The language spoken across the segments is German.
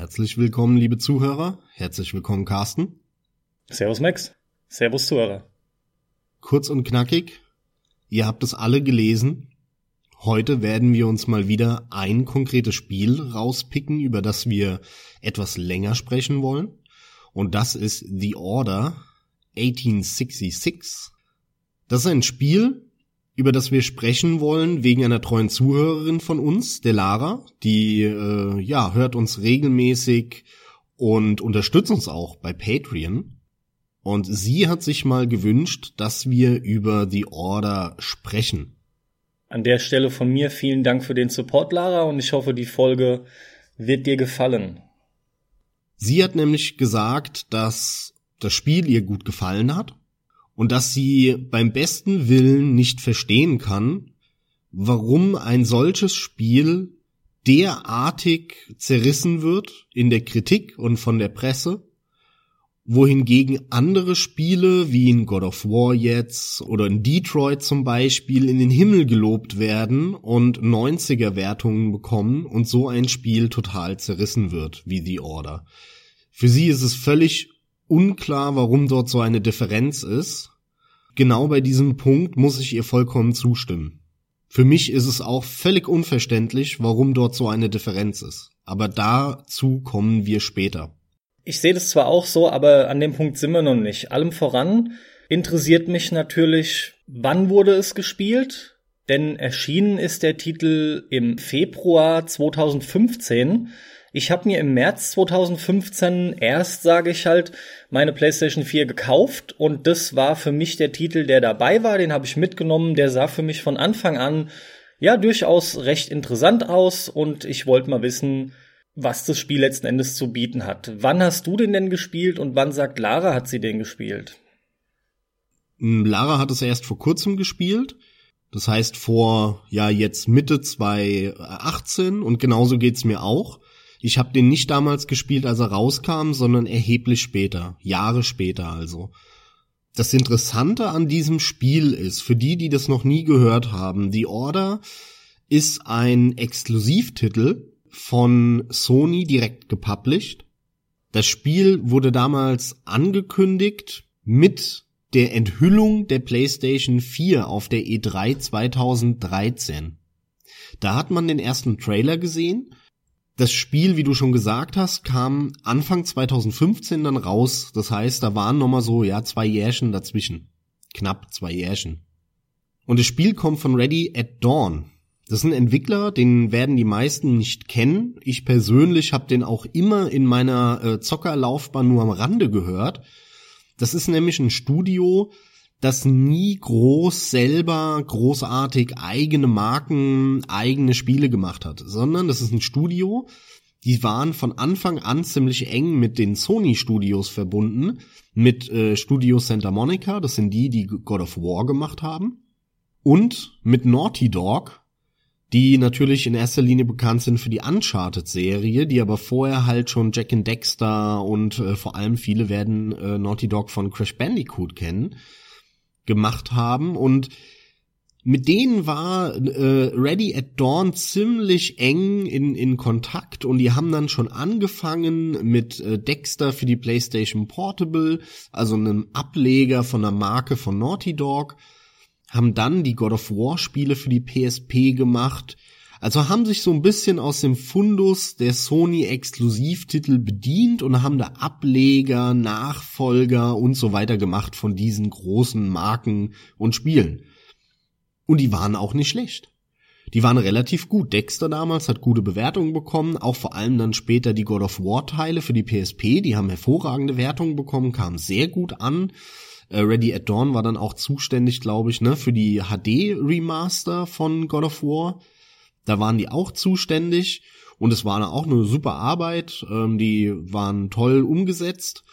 Herzlich willkommen, liebe Zuhörer. Herzlich willkommen, Carsten. Servus, Max. Servus, Zuhörer. Kurz und knackig. Ihr habt es alle gelesen. Heute werden wir uns mal wieder ein konkretes Spiel rauspicken, über das wir etwas länger sprechen wollen. Und das ist The Order 1866. Das ist ein Spiel, über das wir sprechen wollen, wegen einer treuen Zuhörerin von uns, der Lara, die äh, ja hört uns regelmäßig und unterstützt uns auch bei Patreon. Und sie hat sich mal gewünscht, dass wir über The Order sprechen. An der Stelle von mir vielen Dank für den Support, Lara, und ich hoffe, die Folge wird dir gefallen. Sie hat nämlich gesagt, dass das Spiel ihr gut gefallen hat und dass sie beim besten Willen nicht verstehen kann, warum ein solches Spiel derartig zerrissen wird in der Kritik und von der Presse, wohingegen andere Spiele wie in God of War jetzt oder in Detroit zum Beispiel in den Himmel gelobt werden und 90er Wertungen bekommen und so ein Spiel total zerrissen wird wie The Order. Für sie ist es völlig unklar, warum dort so eine Differenz ist. Genau bei diesem Punkt muss ich ihr vollkommen zustimmen. Für mich ist es auch völlig unverständlich, warum dort so eine Differenz ist. Aber dazu kommen wir später. Ich sehe das zwar auch so, aber an dem Punkt sind wir noch nicht. Allem voran interessiert mich natürlich, wann wurde es gespielt? Denn erschienen ist der Titel im Februar 2015 ich habe mir im März 2015 erst, sage ich halt, meine PlayStation 4 gekauft und das war für mich der Titel, der dabei war. Den habe ich mitgenommen. Der sah für mich von Anfang an ja durchaus recht interessant aus und ich wollte mal wissen, was das Spiel letzten Endes zu bieten hat. Wann hast du den denn gespielt und wann sagt Lara, hat sie den gespielt? Hm, Lara hat es erst vor kurzem gespielt. Das heißt vor, ja, jetzt Mitte 2018 und genauso geht's mir auch. Ich habe den nicht damals gespielt, als er rauskam, sondern erheblich später, Jahre später also. Das Interessante an diesem Spiel ist, für die, die das noch nie gehört haben, The Order ist ein Exklusivtitel von Sony direkt gepublished. Das Spiel wurde damals angekündigt mit der Enthüllung der PlayStation 4 auf der E3 2013. Da hat man den ersten Trailer gesehen das Spiel, wie du schon gesagt hast, kam Anfang 2015 dann raus. Das heißt, da waren nochmal so, ja, zwei Jährchen dazwischen. Knapp zwei Jährchen. Und das Spiel kommt von Ready at Dawn. Das ist ein Entwickler, den werden die meisten nicht kennen. Ich persönlich habe den auch immer in meiner äh, Zockerlaufbahn nur am Rande gehört. Das ist nämlich ein Studio, das nie groß selber großartig eigene Marken, eigene Spiele gemacht hat, sondern das ist ein Studio, die waren von Anfang an ziemlich eng mit den Sony Studios verbunden, mit äh, Studio Santa Monica, das sind die, die God of War gemacht haben, und mit Naughty Dog, die natürlich in erster Linie bekannt sind für die Uncharted-Serie, die aber vorher halt schon Jack and Dexter und äh, vor allem viele werden äh, Naughty Dog von Crash Bandicoot kennen gemacht haben. Und mit denen war äh, Ready at Dawn ziemlich eng in, in Kontakt. Und die haben dann schon angefangen mit äh, Dexter für die PlayStation Portable, also einem Ableger von der Marke von Naughty Dog, haben dann die God of War Spiele für die PSP gemacht, also haben sich so ein bisschen aus dem Fundus der Sony Exklusivtitel bedient und haben da Ableger, Nachfolger und so weiter gemacht von diesen großen Marken und Spielen. Und die waren auch nicht schlecht. Die waren relativ gut. Dexter damals hat gute Bewertungen bekommen, auch vor allem dann später die God of War Teile für die PSP, die haben hervorragende Wertungen bekommen, kamen sehr gut an. Äh, Ready at Dawn war dann auch zuständig, glaube ich, ne, für die HD Remaster von God of War. Da waren die auch zuständig und es war auch eine super Arbeit. Ähm, die waren toll umgesetzt.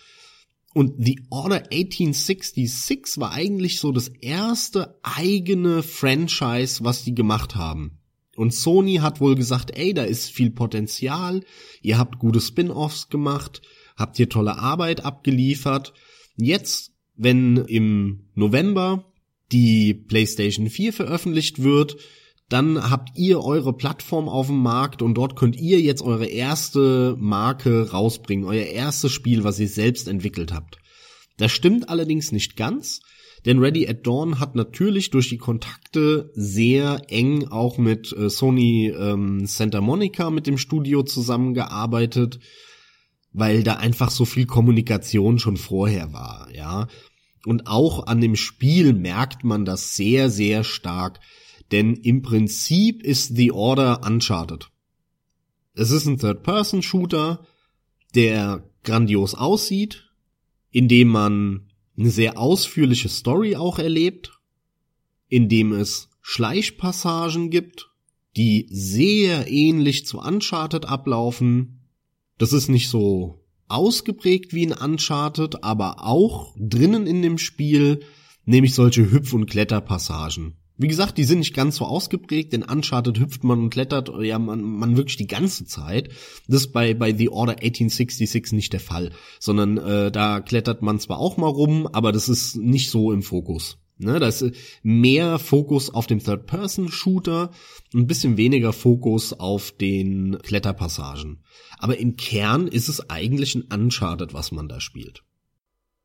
Und The Order 1866 war eigentlich so das erste eigene Franchise, was die gemacht haben. Und Sony hat wohl gesagt, ey, da ist viel Potenzial, ihr habt gute Spin-offs gemacht, habt ihr tolle Arbeit abgeliefert. Jetzt, wenn im November die PlayStation 4 veröffentlicht wird, dann habt ihr eure Plattform auf dem Markt und dort könnt ihr jetzt eure erste Marke rausbringen, euer erstes Spiel, was ihr selbst entwickelt habt. Das stimmt allerdings nicht ganz, denn Ready at Dawn hat natürlich durch die Kontakte sehr eng auch mit äh, Sony ähm, Santa Monica mit dem Studio zusammengearbeitet, weil da einfach so viel Kommunikation schon vorher war, ja. Und auch an dem Spiel merkt man das sehr, sehr stark, denn im Prinzip ist The Order Uncharted. Es ist ein Third-Person-Shooter, der grandios aussieht, in dem man eine sehr ausführliche Story auch erlebt, in dem es Schleichpassagen gibt, die sehr ähnlich zu Uncharted ablaufen. Das ist nicht so ausgeprägt wie in Uncharted, aber auch drinnen in dem Spiel, nämlich solche Hüpf- und Kletterpassagen. Wie gesagt, die sind nicht ganz so ausgeprägt, denn Uncharted hüpft man und klettert, ja, man, man wirklich die ganze Zeit. Das ist bei, bei The Order 1866 nicht der Fall, sondern äh, da klettert man zwar auch mal rum, aber das ist nicht so im Fokus. Ne, da ist mehr Fokus auf dem Third-Person-Shooter, ein bisschen weniger Fokus auf den Kletterpassagen. Aber im Kern ist es eigentlich ein Uncharted, was man da spielt.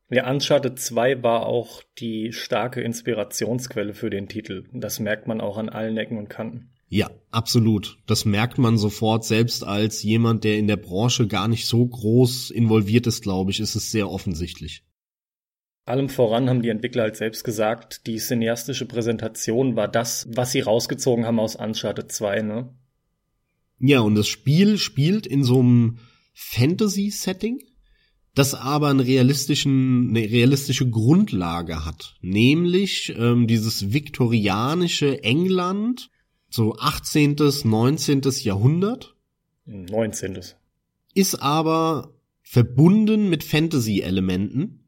Ja, Uncharted 2 war auch die starke Inspirationsquelle für den Titel. Das merkt man auch an allen Ecken und Kanten. Ja, absolut. Das merkt man sofort, selbst als jemand, der in der Branche gar nicht so groß involviert ist, glaube ich, ist es sehr offensichtlich. Allem voran haben die Entwickler halt selbst gesagt, die cineastische Präsentation war das, was sie rausgezogen haben aus Uncharted 2, ne? Ja, und das Spiel spielt in so einem Fantasy-Setting das aber einen realistischen, eine realistische Grundlage hat, nämlich ähm, dieses viktorianische England, so 18., 19. Jahrhundert. 19. Ist aber verbunden mit Fantasy-Elementen.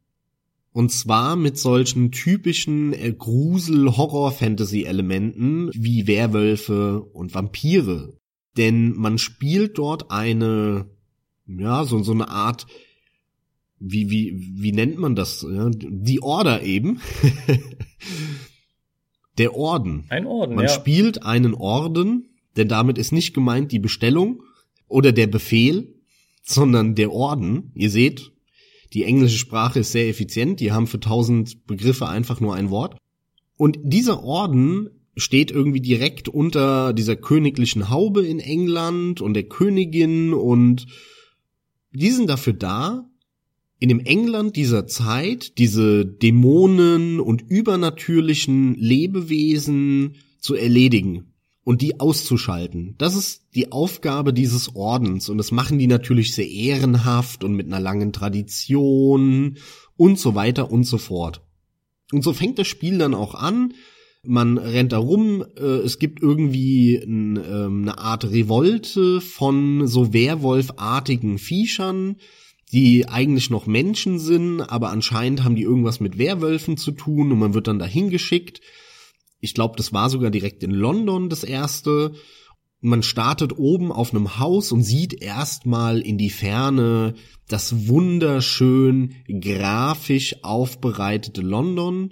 Und zwar mit solchen typischen äh, Grusel-Horror-Fantasy-Elementen wie Werwölfe und Vampire. Denn man spielt dort eine, ja, so, so eine Art wie, wie, wie nennt man das? Die Order eben. Der Orden. Ein Orden, Man ja. spielt einen Orden, denn damit ist nicht gemeint die Bestellung oder der Befehl, sondern der Orden. Ihr seht, die englische Sprache ist sehr effizient. Die haben für tausend Begriffe einfach nur ein Wort. Und dieser Orden steht irgendwie direkt unter dieser königlichen Haube in England und der Königin und die sind dafür da, in dem England dieser Zeit diese Dämonen und übernatürlichen Lebewesen zu erledigen und die auszuschalten. Das ist die Aufgabe dieses Ordens und das machen die natürlich sehr ehrenhaft und mit einer langen Tradition und so weiter und so fort. Und so fängt das Spiel dann auch an. Man rennt da rum, äh, es gibt irgendwie ein, ähm, eine Art Revolte von so Werwolfartigen Viechern, die eigentlich noch Menschen sind, aber anscheinend haben die irgendwas mit Werwölfen zu tun und man wird dann dahin geschickt. Ich glaube, das war sogar direkt in London das erste. Man startet oben auf einem Haus und sieht erstmal in die Ferne das wunderschön grafisch aufbereitete London.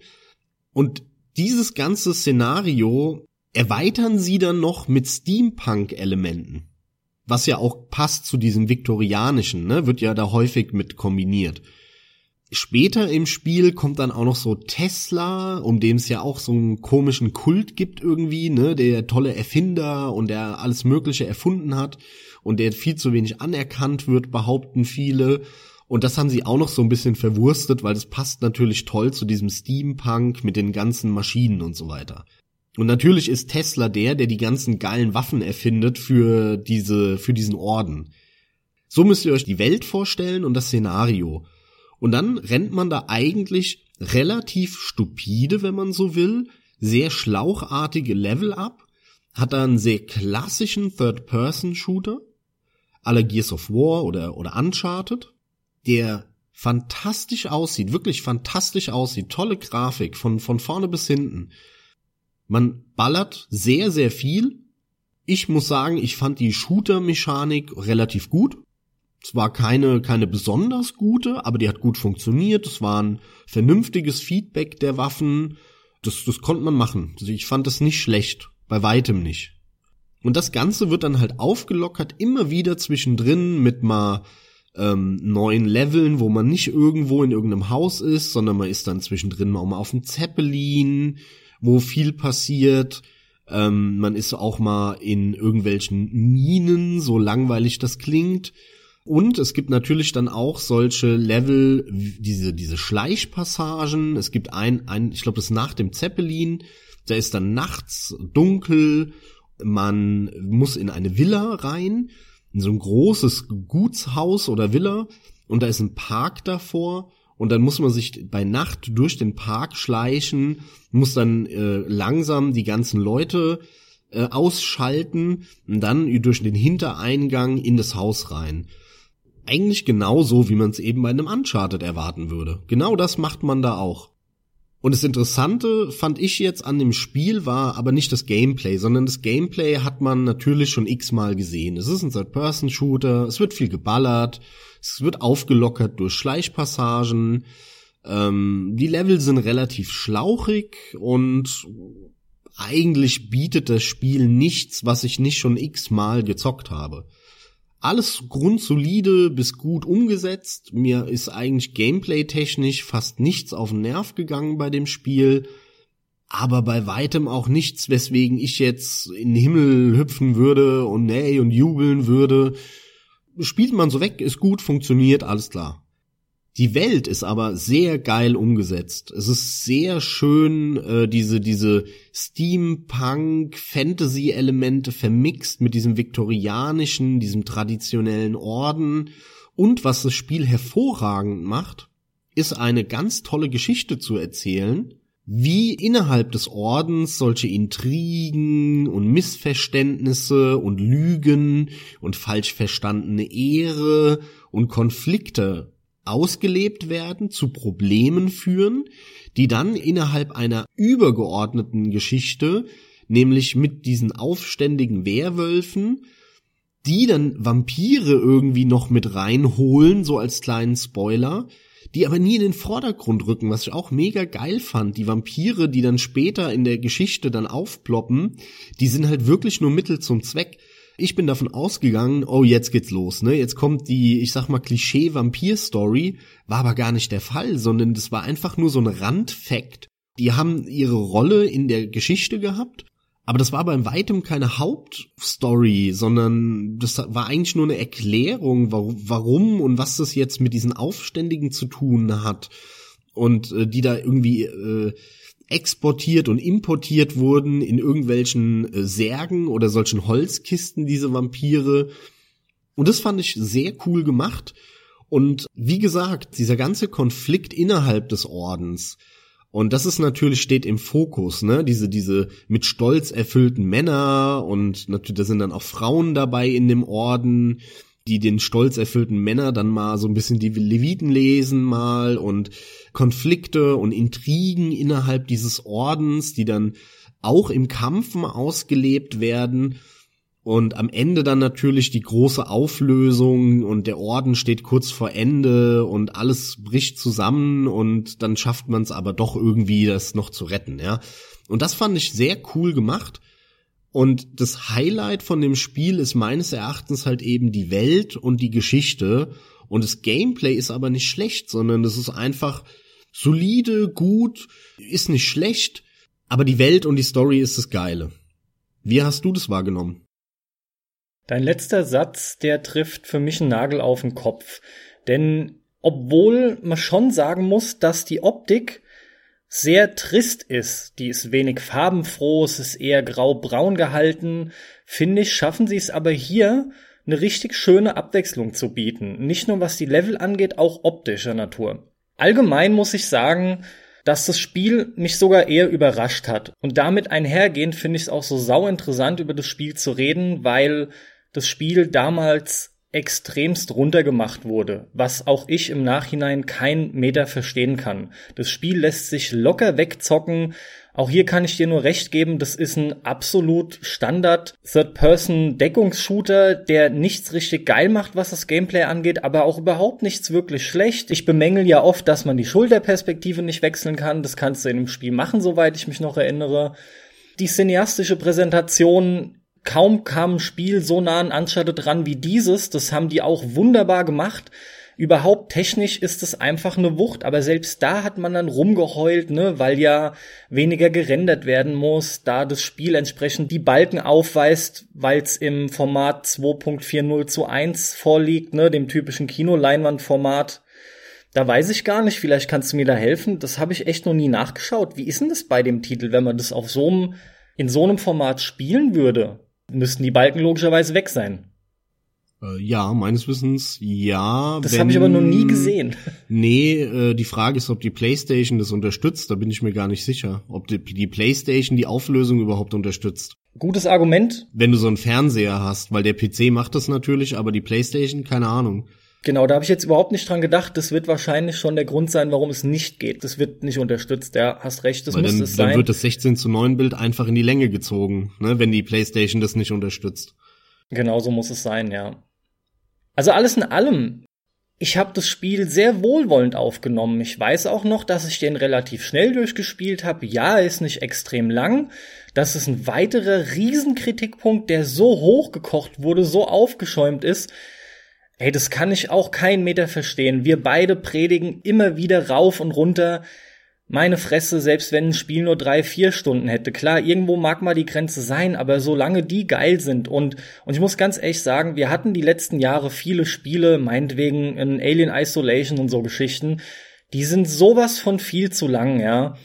Und dieses ganze Szenario erweitern sie dann noch mit Steampunk-Elementen was ja auch passt zu diesem viktorianischen, ne, wird ja da häufig mit kombiniert. Später im Spiel kommt dann auch noch so Tesla, um dem es ja auch so einen komischen Kult gibt irgendwie, ne, der tolle Erfinder und der alles Mögliche erfunden hat und der viel zu wenig anerkannt wird, behaupten viele. Und das haben sie auch noch so ein bisschen verwurstet, weil das passt natürlich toll zu diesem Steampunk mit den ganzen Maschinen und so weiter. Und natürlich ist Tesla der, der die ganzen geilen Waffen erfindet für diese, für diesen Orden. So müsst ihr euch die Welt vorstellen und das Szenario. Und dann rennt man da eigentlich relativ stupide, wenn man so will, sehr schlauchartige Level ab, hat da einen sehr klassischen Third-Person-Shooter, aller Gears of War oder, oder Uncharted, der fantastisch aussieht, wirklich fantastisch aussieht, tolle Grafik von, von vorne bis hinten man ballert sehr, sehr viel. Ich muss sagen, ich fand die Shooter-Mechanik relativ gut. Es war keine, keine besonders gute, aber die hat gut funktioniert. Es war ein vernünftiges Feedback der Waffen. Das, das konnte man machen. Also ich fand es nicht schlecht. Bei weitem nicht. Und das Ganze wird dann halt aufgelockert, immer wieder zwischendrin mit mal ähm, neuen Leveln, wo man nicht irgendwo in irgendeinem Haus ist, sondern man ist dann zwischendrin mal auf dem Zeppelin, wo viel passiert. Ähm, man ist auch mal in irgendwelchen Minen, so langweilig das klingt. Und es gibt natürlich dann auch solche Level, diese, diese Schleichpassagen. Es gibt ein, ein ich glaube, das ist nach dem Zeppelin. Da ist dann nachts dunkel man muss in eine Villa rein, in so ein großes Gutshaus oder Villa und da ist ein Park davor und dann muss man sich bei Nacht durch den Park schleichen, muss dann äh, langsam die ganzen Leute äh, ausschalten und dann durch den Hintereingang in das Haus rein. Eigentlich genauso, wie man es eben bei einem Uncharted erwarten würde. Genau das macht man da auch. Und das Interessante fand ich jetzt an dem Spiel war aber nicht das Gameplay, sondern das Gameplay hat man natürlich schon x-mal gesehen. Es ist ein Third-Person-Shooter, es wird viel geballert, es wird aufgelockert durch Schleichpassagen, ähm, die Level sind relativ schlauchig und eigentlich bietet das Spiel nichts, was ich nicht schon x-mal gezockt habe alles grundsolide bis gut umgesetzt. Mir ist eigentlich gameplay-technisch fast nichts auf den Nerv gegangen bei dem Spiel. Aber bei weitem auch nichts, weswegen ich jetzt in den Himmel hüpfen würde und nee und jubeln würde. Spielt man so weg, ist gut, funktioniert, alles klar. Die Welt ist aber sehr geil umgesetzt. Es ist sehr schön, äh, diese, diese Steampunk-Fantasy-Elemente vermixt mit diesem viktorianischen, diesem traditionellen Orden. Und was das Spiel hervorragend macht, ist eine ganz tolle Geschichte zu erzählen, wie innerhalb des Ordens solche Intrigen und Missverständnisse und Lügen und falsch verstandene Ehre und Konflikte ausgelebt werden, zu Problemen führen, die dann innerhalb einer übergeordneten Geschichte, nämlich mit diesen aufständigen Werwölfen, die dann Vampire irgendwie noch mit reinholen, so als kleinen Spoiler, die aber nie in den Vordergrund rücken, was ich auch mega geil fand. Die Vampire, die dann später in der Geschichte dann aufploppen, die sind halt wirklich nur Mittel zum Zweck. Ich bin davon ausgegangen, oh, jetzt geht's los, ne? Jetzt kommt die, ich sag mal, Klischee-Vampir-Story. War aber gar nicht der Fall, sondern das war einfach nur so ein Randfact. Die haben ihre Rolle in der Geschichte gehabt, aber das war beim weitem keine Hauptstory, sondern das war eigentlich nur eine Erklärung, warum und was das jetzt mit diesen Aufständigen zu tun hat. Und äh, die da irgendwie äh, exportiert und importiert wurden in irgendwelchen äh, Särgen oder solchen Holzkisten, diese Vampire. Und das fand ich sehr cool gemacht. Und wie gesagt, dieser ganze Konflikt innerhalb des Ordens, und das ist natürlich steht im Fokus, ne? Diese diese mit Stolz erfüllten Männer und natürlich da sind dann auch Frauen dabei in dem Orden, die den stolz erfüllten Männer dann mal so ein bisschen die Leviten lesen mal und Konflikte und Intrigen innerhalb dieses Ordens, die dann auch im Kampfen ausgelebt werden und am Ende dann natürlich die große Auflösung und der Orden steht kurz vor Ende und alles bricht zusammen und dann schafft man es aber doch irgendwie, das noch zu retten, ja. Und das fand ich sehr cool gemacht. Und das Highlight von dem Spiel ist meines Erachtens halt eben die Welt und die Geschichte. Und das Gameplay ist aber nicht schlecht, sondern es ist einfach solide, gut, ist nicht schlecht, aber die Welt und die Story ist das Geile. Wie hast du das wahrgenommen? Dein letzter Satz, der trifft für mich einen Nagel auf den Kopf. Denn obwohl man schon sagen muss, dass die Optik sehr trist ist, die ist wenig farbenfroh, es ist eher grau-braun gehalten, finde ich, schaffen sie es aber hier, eine richtig schöne Abwechslung zu bieten. Nicht nur was die Level angeht, auch optischer Natur. Allgemein muss ich sagen, dass das Spiel mich sogar eher überrascht hat. Und damit einhergehend finde ich es auch so sau interessant, über das Spiel zu reden, weil das Spiel damals extremst runtergemacht wurde, was auch ich im Nachhinein kein Meter verstehen kann. Das Spiel lässt sich locker wegzocken. Auch hier kann ich dir nur recht geben, das ist ein absolut Standard Third-Person-Deckungsshooter, der nichts richtig geil macht, was das Gameplay angeht, aber auch überhaupt nichts wirklich schlecht. Ich bemängel ja oft, dass man die Schulterperspektive nicht wechseln kann. Das kannst du in dem Spiel machen, soweit ich mich noch erinnere. Die cineastische Präsentation kaum kam ein Spiel so nah an Uncharted dran wie dieses. Das haben die auch wunderbar gemacht. Überhaupt technisch ist es einfach eine Wucht, aber selbst da hat man dann rumgeheult, ne, weil ja weniger gerendert werden muss, da das Spiel entsprechend die Balken aufweist, weil es im Format 2.40 zu 1 vorliegt, ne, dem typischen Kinoleinwandformat. Da weiß ich gar nicht, vielleicht kannst du mir da helfen. Das habe ich echt noch nie nachgeschaut. Wie ist denn das bei dem Titel, wenn man das auf so einem, in so einem Format spielen würde? Müssten die Balken logischerweise weg sein. Äh, ja, meines Wissens ja. Das habe ich aber noch nie gesehen. Nee, äh, die Frage ist, ob die PlayStation das unterstützt. Da bin ich mir gar nicht sicher, ob die, die PlayStation die Auflösung überhaupt unterstützt. Gutes Argument. Wenn du so einen Fernseher hast, weil der PC macht das natürlich, aber die PlayStation, keine Ahnung. Genau, da habe ich jetzt überhaupt nicht dran gedacht. Das wird wahrscheinlich schon der Grund sein, warum es nicht geht. Das wird nicht unterstützt. Ja, hast recht, das Weil muss dann, es sein. Dann wird das 16 zu 9 Bild einfach in die Länge gezogen, ne, wenn die PlayStation das nicht unterstützt. Genau so muss es sein, ja. Also alles in allem, ich habe das Spiel sehr wohlwollend aufgenommen. Ich weiß auch noch, dass ich den relativ schnell durchgespielt habe. Ja, er ist nicht extrem lang. Das ist ein weiterer Riesenkritikpunkt, der so hochgekocht wurde, so aufgeschäumt ist. Ey, das kann ich auch keinen Meter verstehen. Wir beide predigen immer wieder rauf und runter. Meine Fresse, selbst wenn ein Spiel nur drei, vier Stunden hätte. Klar, irgendwo mag mal die Grenze sein, aber solange die geil sind und, und ich muss ganz ehrlich sagen, wir hatten die letzten Jahre viele Spiele, meinetwegen in Alien Isolation und so Geschichten, die sind sowas von viel zu lang, ja.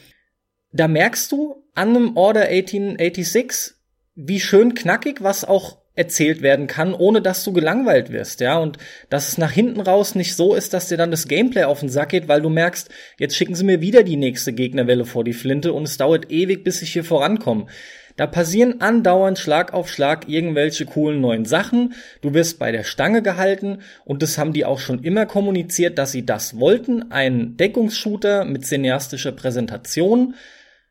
Da merkst du an einem Order 1886, wie schön knackig was auch erzählt werden kann, ohne dass du gelangweilt wirst, ja, und dass es nach hinten raus nicht so ist, dass dir dann das Gameplay auf den Sack geht, weil du merkst, jetzt schicken sie mir wieder die nächste Gegnerwelle vor die Flinte und es dauert ewig, bis ich hier vorankomme. Da passieren andauernd Schlag auf Schlag irgendwelche coolen neuen Sachen. Du wirst bei der Stange gehalten und das haben die auch schon immer kommuniziert, dass sie das wollten. Ein Deckungsshooter mit cineastischer Präsentation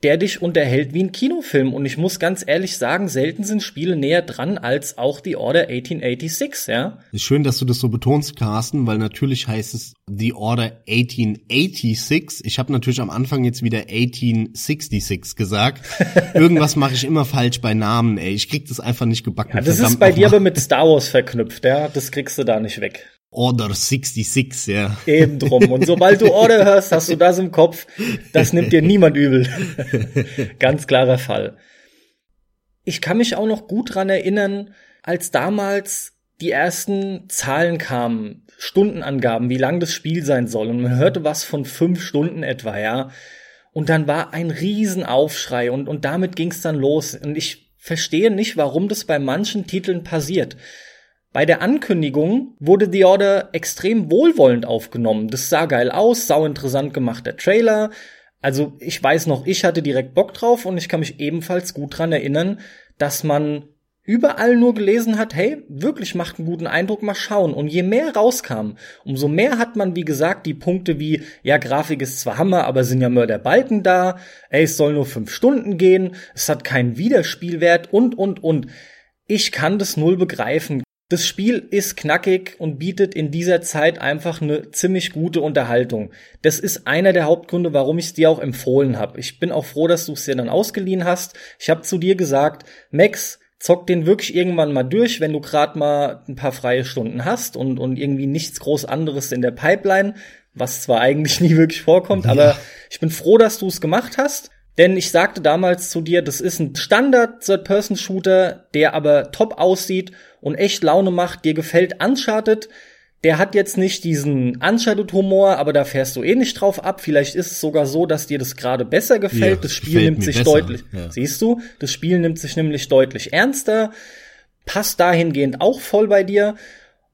der dich unterhält wie ein Kinofilm. Und ich muss ganz ehrlich sagen, selten sind Spiele näher dran als auch The Order 1886, ja. Ist schön, dass du das so betonst, Carsten, weil natürlich heißt es The Order 1886. Ich habe natürlich am Anfang jetzt wieder 1866 gesagt. Irgendwas mache ich immer falsch bei Namen, ey. Ich krieg das einfach nicht gebacken. Ja, das ist bei dir aber mit Star Wars verknüpft, ja. Das kriegst du da nicht weg. Order 66, ja. Eben drum. Und sobald du Order hörst, hast du das im Kopf. Das nimmt dir niemand übel. Ganz klarer Fall. Ich kann mich auch noch gut dran erinnern, als damals die ersten Zahlen kamen, Stundenangaben, wie lang das Spiel sein soll. Und man hörte was von fünf Stunden etwa, ja. Und dann war ein Riesenaufschrei und, und damit ging's dann los. Und ich verstehe nicht, warum das bei manchen Titeln passiert. Bei der Ankündigung wurde The Order extrem wohlwollend aufgenommen. Das sah geil aus, sau interessant gemacht der Trailer. Also ich weiß noch, ich hatte direkt Bock drauf und ich kann mich ebenfalls gut dran erinnern, dass man überall nur gelesen hat, hey, wirklich macht einen guten Eindruck, mal schauen. Und je mehr rauskam, umso mehr hat man, wie gesagt, die Punkte wie, ja, Grafik ist zwar Hammer, aber sind ja Mörderbalken da, ey, es soll nur fünf Stunden gehen, es hat keinen Wiederspielwert und, und, und. Ich kann das null begreifen. Das Spiel ist knackig und bietet in dieser Zeit einfach eine ziemlich gute Unterhaltung. Das ist einer der Hauptgründe, warum ich es dir auch empfohlen habe. Ich bin auch froh, dass du es dir dann ausgeliehen hast. Ich habe zu dir gesagt, Max, zock den wirklich irgendwann mal durch, wenn du gerade mal ein paar freie Stunden hast und, und irgendwie nichts groß anderes in der Pipeline, was zwar eigentlich nie wirklich vorkommt, ja. aber ich bin froh, dass du es gemacht hast. Denn ich sagte damals zu dir, das ist ein Standard Third-Person-Shooter, der aber top aussieht und echt Laune macht. Dir gefällt Uncharted. Der hat jetzt nicht diesen Uncharted-Humor, aber da fährst du eh nicht drauf ab. Vielleicht ist es sogar so, dass dir das gerade besser gefällt. Ja, das Spiel nimmt sich besser. deutlich, ja. siehst du, das Spiel nimmt sich nämlich deutlich ernster. Passt dahingehend auch voll bei dir.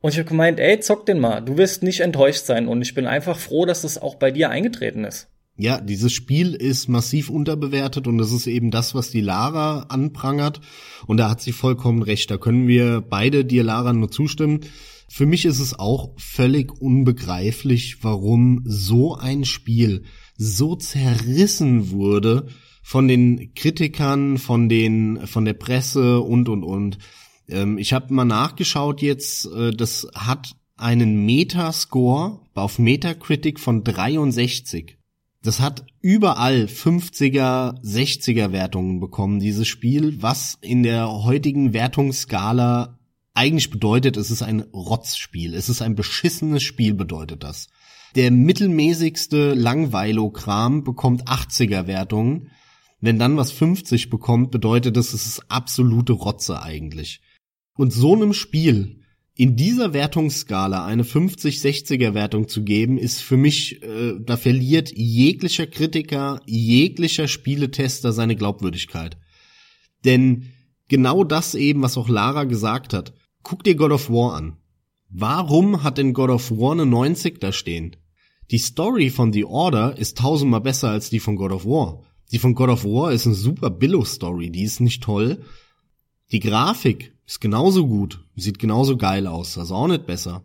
Und ich habe gemeint, ey, zock den mal. Du wirst nicht enttäuscht sein. Und ich bin einfach froh, dass das auch bei dir eingetreten ist. Ja, dieses Spiel ist massiv unterbewertet und das ist eben das, was die Lara anprangert. Und da hat sie vollkommen recht. Da können wir beide dir, Lara, nur zustimmen. Für mich ist es auch völlig unbegreiflich, warum so ein Spiel so zerrissen wurde von den Kritikern, von den, von der Presse und, und, und. Ähm, ich habe mal nachgeschaut jetzt, äh, das hat einen Metascore auf Metacritic von 63. Das hat überall 50er, 60er Wertungen bekommen, dieses Spiel, was in der heutigen Wertungsskala eigentlich bedeutet, es ist ein Rotzspiel. Es ist ein beschissenes Spiel, bedeutet das. Der mittelmäßigste Langweilo-Kram bekommt 80er Wertungen. Wenn dann was 50 bekommt, bedeutet das, es ist absolute Rotze eigentlich. Und so einem Spiel in dieser Wertungsskala eine 50-60er Wertung zu geben, ist für mich, äh, da verliert jeglicher Kritiker, jeglicher Spieletester seine Glaubwürdigkeit. Denn genau das eben, was auch Lara gesagt hat, guck dir God of War an. Warum hat denn God of War eine 90 da stehen? Die Story von The Order ist tausendmal besser als die von God of War. Die von God of War ist eine super Billo-Story, die ist nicht toll. Die Grafik ist genauso gut, sieht genauso geil aus, also auch nicht besser.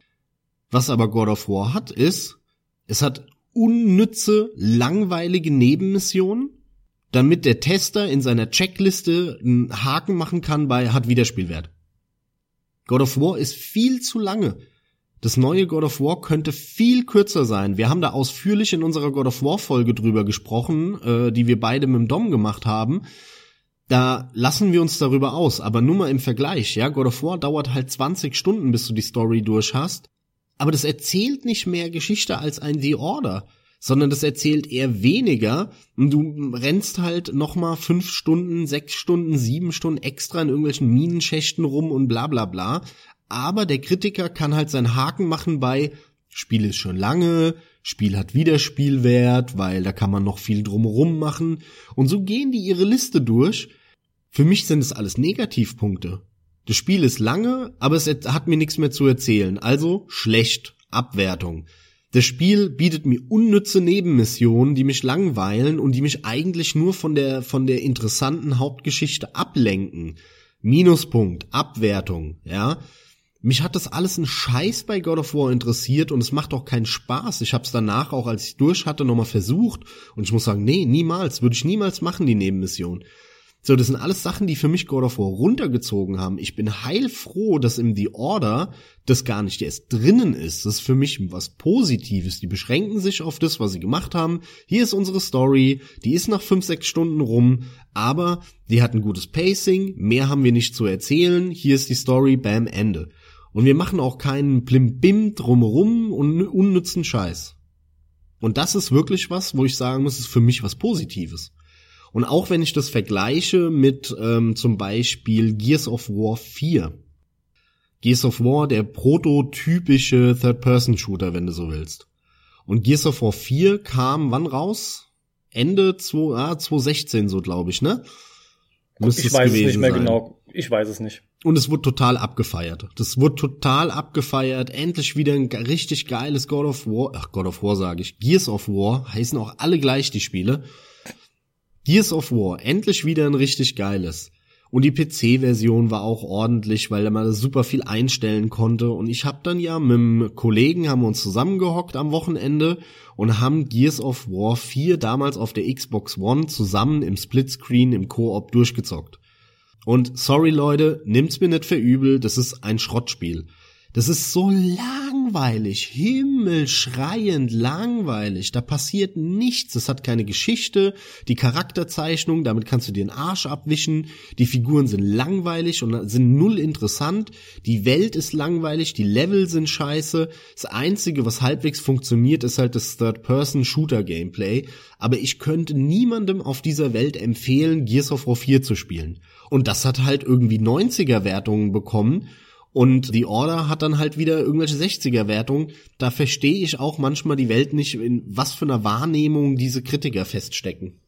Was aber God of War hat, ist, es hat unnütze, langweilige Nebenmissionen, damit der Tester in seiner Checkliste einen Haken machen kann bei hat Wiederspielwert. God of War ist viel zu lange. Das neue God of War könnte viel kürzer sein. Wir haben da ausführlich in unserer God of War Folge drüber gesprochen, äh, die wir beide mit dem Dom gemacht haben. Da lassen wir uns darüber aus, aber nur mal im Vergleich, ja, God of War dauert halt 20 Stunden, bis du die Story durch hast. Aber das erzählt nicht mehr Geschichte als ein The Order, sondern das erzählt eher weniger. Und du rennst halt nochmal fünf Stunden, sechs Stunden, sieben Stunden extra in irgendwelchen Minenschächten rum und bla bla bla. Aber der Kritiker kann halt seinen Haken machen bei Spiel ist schon lange, Spiel hat Wiederspielwert, weil da kann man noch viel drumherum machen. Und so gehen die ihre Liste durch für mich sind es alles Negativpunkte. Das Spiel ist lange, aber es hat mir nichts mehr zu erzählen. Also schlecht. Abwertung. Das Spiel bietet mir unnütze Nebenmissionen, die mich langweilen und die mich eigentlich nur von der, von der interessanten Hauptgeschichte ablenken. Minuspunkt, Abwertung, ja. Mich hat das alles ein Scheiß bei God of War interessiert und es macht auch keinen Spaß. Ich hab's danach auch, als ich durch hatte, nochmal versucht und ich muss sagen, nee, niemals, würde ich niemals machen, die Nebenmission. So, das sind alles Sachen, die für mich God of War runtergezogen haben. Ich bin heilfroh, dass im The Order das gar nicht erst drinnen ist. Das ist für mich was Positives. Die beschränken sich auf das, was sie gemacht haben. Hier ist unsere Story. Die ist nach fünf, sechs Stunden rum. Aber die hat ein gutes Pacing. Mehr haben wir nicht zu erzählen. Hier ist die Story. Bam, Ende. Und wir machen auch keinen Blimbim drumherum und unnützen Scheiß. Und das ist wirklich was, wo ich sagen muss, ist für mich was Positives. Und auch wenn ich das vergleiche mit ähm, zum Beispiel Gears of War 4. Gears of War, der prototypische Third-Person-Shooter, wenn du so willst. Und Gears of War 4 kam wann raus? Ende 2, ah, 2016 so, glaube ich, ne? Müsste ich weiß es nicht mehr sein. genau. Ich weiß es nicht. Und es wurde total abgefeiert. Das wurde total abgefeiert. Endlich wieder ein richtig geiles God of War. Ach, God of War sage ich. Gears of War heißen auch alle gleich die Spiele. Gears of War, endlich wieder ein richtig geiles. Und die PC-Version war auch ordentlich, weil man super viel einstellen konnte. Und ich habe dann ja mit einem Kollegen, haben wir uns zusammengehockt am Wochenende und haben Gears of War 4 damals auf der Xbox One zusammen im Splitscreen im Koop durchgezockt. Und sorry Leute, nimmt's mir nicht für übel, das ist ein Schrottspiel. Das ist so langweilig, himmelschreiend langweilig. Da passiert nichts. Es hat keine Geschichte, die Charakterzeichnung, damit kannst du dir den Arsch abwischen. Die Figuren sind langweilig und sind null interessant. Die Welt ist langweilig, die Level sind scheiße. Das einzige, was halbwegs funktioniert, ist halt das Third-Person-Shooter-Gameplay. Aber ich könnte niemandem auf dieser Welt empfehlen, Gears of War 4 zu spielen. Und das hat halt irgendwie 90er-Wertungen bekommen und The Order hat dann halt wieder irgendwelche 60er-Wertungen. Da verstehe ich auch manchmal die Welt nicht, in was für einer Wahrnehmung diese Kritiker feststecken.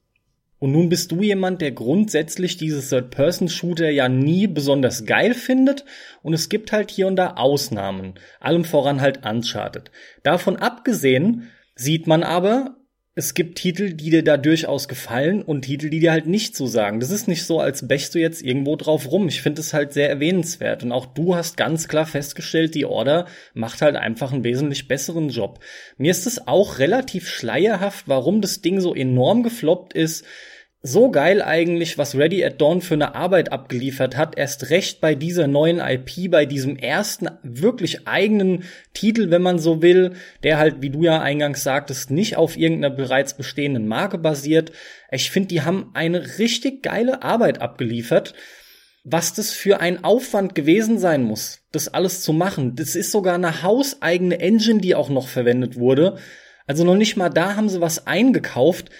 Und nun bist du jemand, der grundsätzlich diese Third-Person-Shooter ja nie besonders geil findet. Und es gibt halt hier und da Ausnahmen. Allem voran halt Uncharted. Davon abgesehen sieht man aber, es gibt Titel, die dir da durchaus gefallen und Titel, die dir halt nicht so sagen. Das ist nicht so, als bächst du jetzt irgendwo drauf rum. Ich finde es halt sehr erwähnenswert. Und auch du hast ganz klar festgestellt, die Order macht halt einfach einen wesentlich besseren Job. Mir ist es auch relativ schleierhaft, warum das Ding so enorm gefloppt ist. So geil eigentlich, was Ready at Dawn für eine Arbeit abgeliefert hat. Erst recht bei dieser neuen IP, bei diesem ersten wirklich eigenen Titel, wenn man so will, der halt, wie du ja eingangs sagtest, nicht auf irgendeiner bereits bestehenden Marke basiert. Ich finde, die haben eine richtig geile Arbeit abgeliefert. Was das für ein Aufwand gewesen sein muss, das alles zu machen. Das ist sogar eine hauseigene Engine, die auch noch verwendet wurde. Also noch nicht mal da haben sie was eingekauft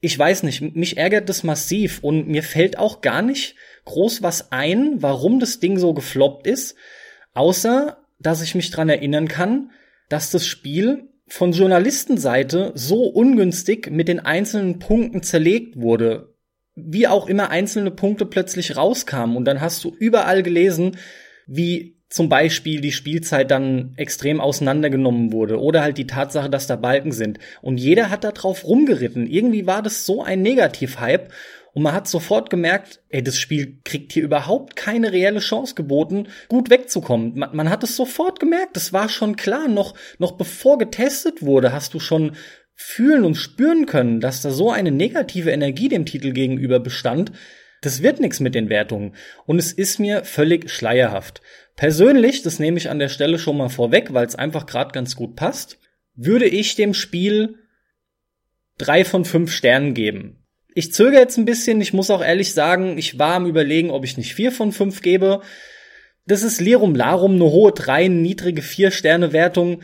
ich weiß nicht, mich ärgert das massiv und mir fällt auch gar nicht groß was ein, warum das Ding so gefloppt ist, außer dass ich mich dran erinnern kann, dass das Spiel von Journalistenseite so ungünstig mit den einzelnen Punkten zerlegt wurde, wie auch immer einzelne Punkte plötzlich rauskamen. Und dann hast du überall gelesen, wie zum Beispiel die Spielzeit dann extrem auseinandergenommen wurde oder halt die Tatsache, dass da Balken sind. Und jeder hat da drauf rumgeritten. Irgendwie war das so ein Negativ-Hype und man hat sofort gemerkt, ey, das Spiel kriegt hier überhaupt keine reelle Chance geboten, gut wegzukommen. Man, man hat es sofort gemerkt, das war schon klar. Noch, noch bevor getestet wurde, hast du schon fühlen und spüren können, dass da so eine negative Energie dem Titel gegenüber bestand. Das wird nichts mit den Wertungen. Und es ist mir völlig schleierhaft. Persönlich, das nehme ich an der Stelle schon mal vorweg, weil es einfach gerade ganz gut passt, würde ich dem Spiel drei von fünf Sternen geben. Ich zögere jetzt ein bisschen, ich muss auch ehrlich sagen, ich war am überlegen, ob ich nicht vier von fünf gebe. Das ist Lirum Larum, eine hohe drei, niedrige vier Sterne Wertung.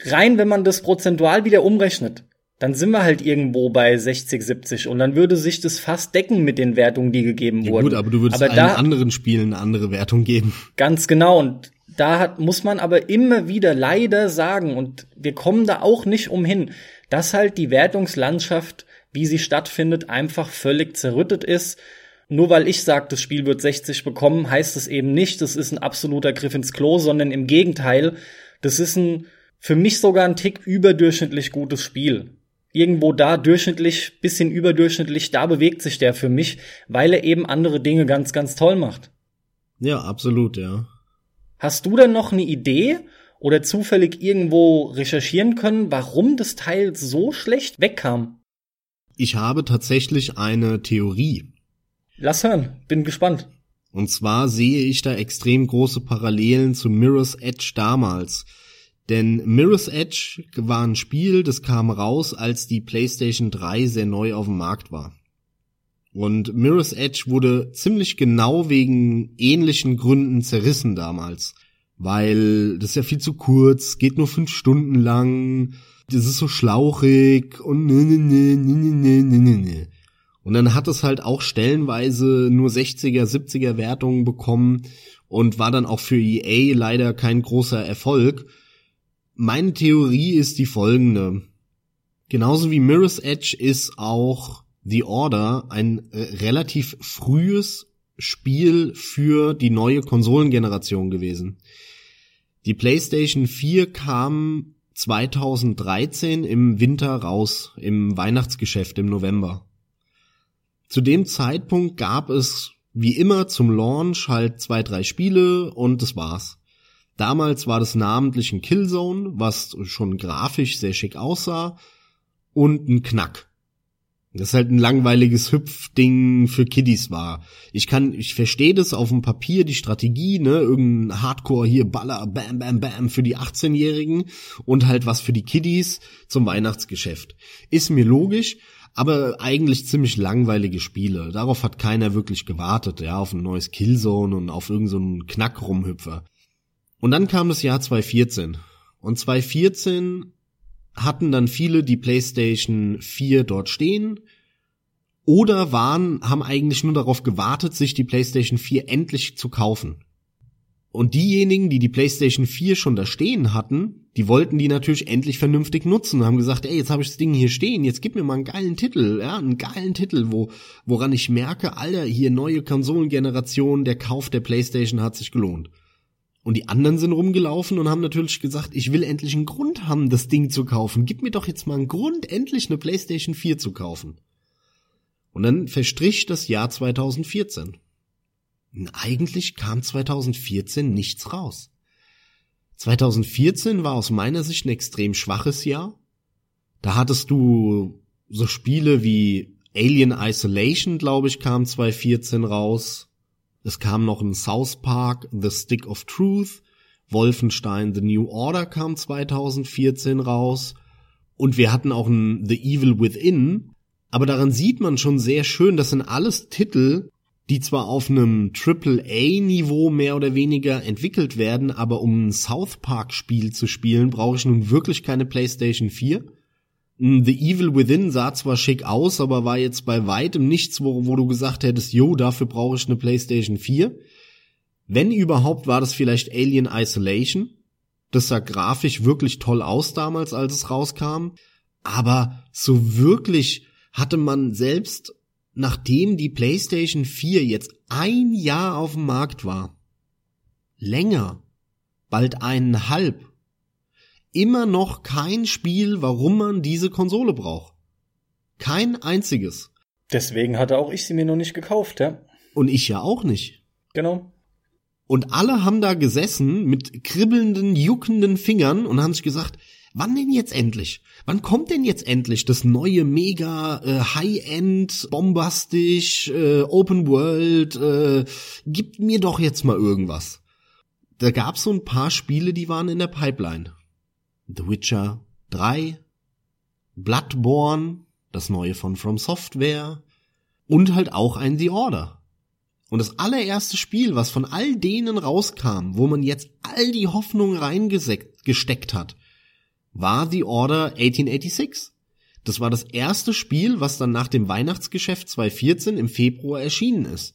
Rein, wenn man das prozentual wieder umrechnet dann sind wir halt irgendwo bei 60, 70 und dann würde sich das fast decken mit den Wertungen, die gegeben ja, wurden. Gut, aber du würdest aber da, anderen Spielen eine andere Wertung geben. Ganz genau und da hat, muss man aber immer wieder leider sagen und wir kommen da auch nicht umhin, dass halt die Wertungslandschaft, wie sie stattfindet, einfach völlig zerrüttet ist. Nur weil ich sage, das Spiel wird 60 bekommen, heißt es eben nicht, das ist ein absoluter Griff ins Klo, sondern im Gegenteil, das ist ein für mich sogar ein Tick überdurchschnittlich gutes Spiel irgendwo da durchschnittlich, bisschen überdurchschnittlich, da bewegt sich der für mich, weil er eben andere Dinge ganz, ganz toll macht. Ja, absolut, ja. Hast du denn noch eine Idee oder zufällig irgendwo recherchieren können, warum das Teil so schlecht wegkam? Ich habe tatsächlich eine Theorie. Lass hören, bin gespannt. Und zwar sehe ich da extrem große Parallelen zu Mirror's Edge damals. Denn Mirror's Edge war ein Spiel, das kam raus, als die PlayStation 3 sehr neu auf dem Markt war. Und Mirror's Edge wurde ziemlich genau wegen ähnlichen Gründen zerrissen damals. Weil das ist ja viel zu kurz, geht nur fünf Stunden lang, das ist so schlauchig und ne, ne, ne, ne, ne, ne, ne, ne. Und dann hat es halt auch stellenweise nur 60er, 70er Wertungen bekommen und war dann auch für EA leider kein großer Erfolg. Meine Theorie ist die folgende. Genauso wie Mirror's Edge ist auch The Order ein äh, relativ frühes Spiel für die neue Konsolengeneration gewesen. Die PlayStation 4 kam 2013 im Winter raus, im Weihnachtsgeschäft im November. Zu dem Zeitpunkt gab es wie immer zum Launch halt zwei, drei Spiele und das war's. Damals war das namentlich ein Killzone, was schon grafisch sehr schick aussah, und ein Knack. Das halt ein langweiliges Hüpfding für Kiddies war. Ich kann, ich verstehe das auf dem Papier, die Strategie, ne, irgendein Hardcore hier, Baller, Bam, Bam, Bam für die 18-Jährigen und halt was für die Kiddies zum Weihnachtsgeschäft. Ist mir logisch, aber eigentlich ziemlich langweilige Spiele. Darauf hat keiner wirklich gewartet, ja, auf ein neues Killzone und auf irgendeinen so Knack-Rumhüpfer. Und dann kam das Jahr 2014. Und 2014 hatten dann viele die PlayStation 4 dort stehen oder waren, haben eigentlich nur darauf gewartet, sich die PlayStation 4 endlich zu kaufen. Und diejenigen, die die PlayStation 4 schon da stehen hatten, die wollten die natürlich endlich vernünftig nutzen und haben gesagt, ey, jetzt habe ich das Ding hier stehen, jetzt gib mir mal einen geilen Titel, ja, einen geilen Titel, wo, woran ich merke, Alter, hier neue Konsolengeneration, der Kauf der PlayStation hat sich gelohnt. Und die anderen sind rumgelaufen und haben natürlich gesagt, ich will endlich einen Grund haben, das Ding zu kaufen. Gib mir doch jetzt mal einen Grund, endlich eine PlayStation 4 zu kaufen. Und dann verstrich das Jahr 2014. Und eigentlich kam 2014 nichts raus. 2014 war aus meiner Sicht ein extrem schwaches Jahr. Da hattest du so Spiele wie Alien Isolation, glaube ich, kam 2014 raus. Es kam noch ein South Park, The Stick of Truth. Wolfenstein The New Order kam 2014 raus. Und wir hatten auch ein The Evil Within. Aber daran sieht man schon sehr schön, das sind alles Titel, die zwar auf einem AAA-Niveau mehr oder weniger entwickelt werden, aber um ein South Park-Spiel zu spielen, brauche ich nun wirklich keine PlayStation 4. The Evil Within sah zwar schick aus, aber war jetzt bei weitem nichts, wo, wo du gesagt hättest, yo, dafür brauche ich eine PlayStation 4. Wenn überhaupt, war das vielleicht Alien Isolation. Das sah grafisch wirklich toll aus damals, als es rauskam. Aber so wirklich hatte man selbst, nachdem die PlayStation 4 jetzt ein Jahr auf dem Markt war, länger, bald eineinhalb, immer noch kein Spiel, warum man diese Konsole braucht. Kein einziges. Deswegen hatte auch ich sie mir noch nicht gekauft, ja. Und ich ja auch nicht. Genau. Und alle haben da gesessen mit kribbelnden, juckenden Fingern und haben sich gesagt, wann denn jetzt endlich? Wann kommt denn jetzt endlich das neue mega äh, High-End, bombastisch, äh, Open World, äh, gibt mir doch jetzt mal irgendwas. Da gab's so ein paar Spiele, die waren in der Pipeline. The Witcher 3, Bloodborne, das neue von From Software und halt auch ein The Order. Und das allererste Spiel, was von all denen rauskam, wo man jetzt all die Hoffnung reingesteckt hat, war The Order 1886. Das war das erste Spiel, was dann nach dem Weihnachtsgeschäft 2014 im Februar erschienen ist.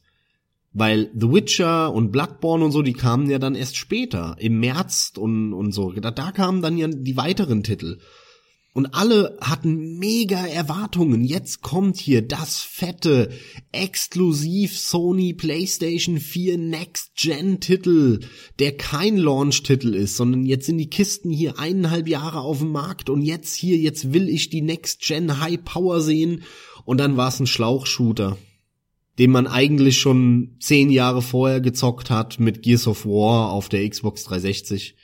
Weil The Witcher und Bloodborne und so, die kamen ja dann erst später, im März und, und so. Da, da kamen dann ja die weiteren Titel. Und alle hatten mega Erwartungen. Jetzt kommt hier das fette, exklusiv Sony PlayStation 4 Next Gen Titel, der kein Launch Titel ist, sondern jetzt sind die Kisten hier eineinhalb Jahre auf dem Markt und jetzt hier, jetzt will ich die Next Gen High Power sehen. Und dann war es ein Schlauchshooter den man eigentlich schon zehn Jahre vorher gezockt hat mit Gears of War auf der Xbox 360.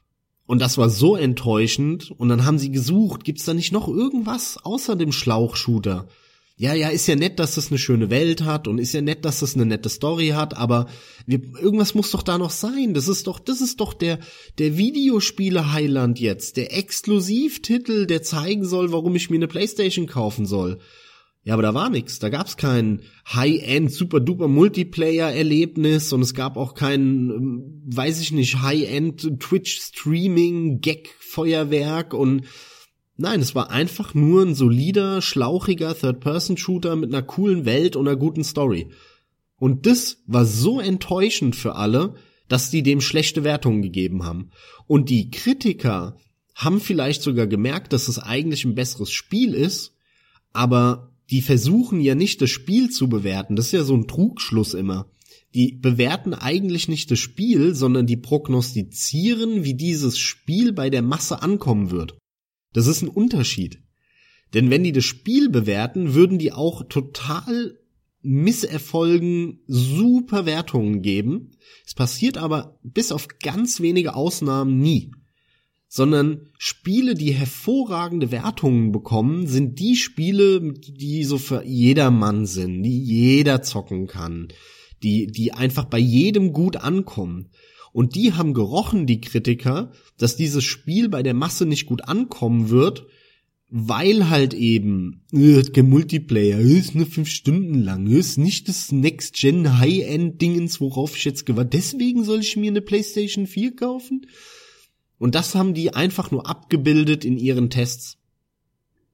Und das war so enttäuschend. Und dann haben sie gesucht, gibt's da nicht noch irgendwas außer dem Schlauchshooter? Ja, ja, ist ja nett, dass das eine schöne Welt hat und ist ja nett, dass das eine nette Story hat, aber wir, irgendwas muss doch da noch sein. Das ist doch, das ist doch der, der Videospiele Highland jetzt, der Exklusivtitel, der zeigen soll, warum ich mir eine Playstation kaufen soll. Ja, aber da war nix. Da gab's kein High-End, super-duper Multiplayer-Erlebnis und es gab auch kein, ähm, weiß ich nicht, High-End Twitch-Streaming-Gag-Feuerwerk und nein, es war einfach nur ein solider, schlauchiger Third-Person-Shooter mit einer coolen Welt und einer guten Story. Und das war so enttäuschend für alle, dass die dem schlechte Wertungen gegeben haben. Und die Kritiker haben vielleicht sogar gemerkt, dass es eigentlich ein besseres Spiel ist, aber die versuchen ja nicht das Spiel zu bewerten. Das ist ja so ein Trugschluss immer. Die bewerten eigentlich nicht das Spiel, sondern die prognostizieren, wie dieses Spiel bei der Masse ankommen wird. Das ist ein Unterschied. Denn wenn die das Spiel bewerten, würden die auch total Misserfolgen super Wertungen geben. Es passiert aber bis auf ganz wenige Ausnahmen nie sondern Spiele, die hervorragende Wertungen bekommen, sind die Spiele, die so für jedermann sind, die jeder zocken kann, die, die einfach bei jedem gut ankommen. Und die haben gerochen, die Kritiker, dass dieses Spiel bei der Masse nicht gut ankommen wird, weil halt eben, äh, kein Multiplayer, ist nur fünf Stunden lang, ist nicht das Next-Gen High-End-Dingens, worauf ich jetzt gewartet. Deswegen soll ich mir eine PlayStation 4 kaufen? Und das haben die einfach nur abgebildet in ihren Tests.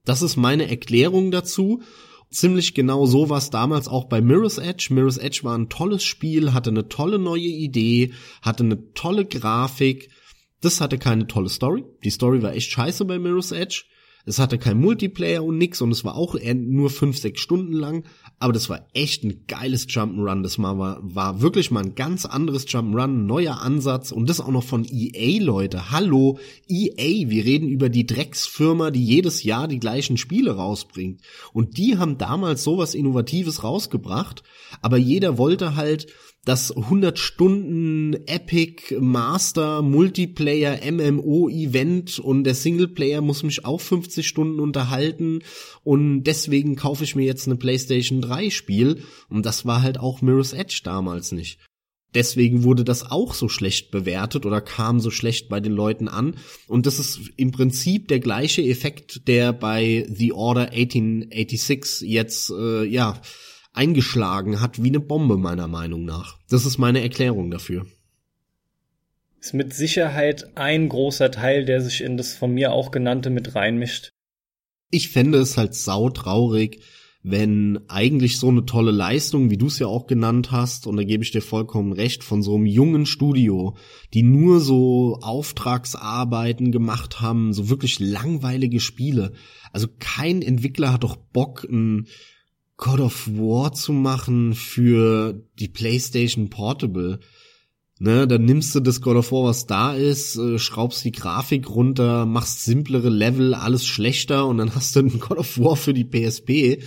Das ist meine Erklärung dazu. Ziemlich genau so war es damals auch bei Mirror's Edge. Mirror's Edge war ein tolles Spiel, hatte eine tolle neue Idee, hatte eine tolle Grafik. Das hatte keine tolle Story. Die Story war echt scheiße bei Mirror's Edge. Es hatte kein Multiplayer und nix und es war auch nur fünf, sechs Stunden lang. Aber das war echt ein geiles Jump'n'Run. Das war, war wirklich mal ein ganz anderes Jump'n'Run, neuer Ansatz und das auch noch von EA, Leute. Hallo, EA. Wir reden über die Drecksfirma, die jedes Jahr die gleichen Spiele rausbringt. Und die haben damals sowas Innovatives rausgebracht. Aber jeder wollte halt das 100 Stunden Epic Master Multiplayer MMO Event und der Singleplayer muss mich auch 50 Stunden unterhalten und deswegen kaufe ich mir jetzt eine PlayStation 3 Spiel und das war halt auch Mirror's Edge damals nicht. Deswegen wurde das auch so schlecht bewertet oder kam so schlecht bei den Leuten an. Und das ist im Prinzip der gleiche Effekt, der bei The Order 1886 jetzt, äh, ja, eingeschlagen hat wie eine Bombe meiner Meinung nach. Das ist meine Erklärung dafür. Ist mit Sicherheit ein großer Teil, der sich in das von mir auch genannte mit reinmischt. Ich fände es halt sautraurig, wenn eigentlich so eine tolle Leistung, wie du es ja auch genannt hast, und da gebe ich dir vollkommen recht, von so einem jungen Studio, die nur so Auftragsarbeiten gemacht haben, so wirklich langweilige Spiele. Also kein Entwickler hat doch Bock, ein God of War zu machen für die PlayStation Portable. Ne, dann nimmst du das God of War, was da ist, äh, schraubst die Grafik runter, machst simplere Level, alles schlechter und dann hast du ein God of War für die PSP.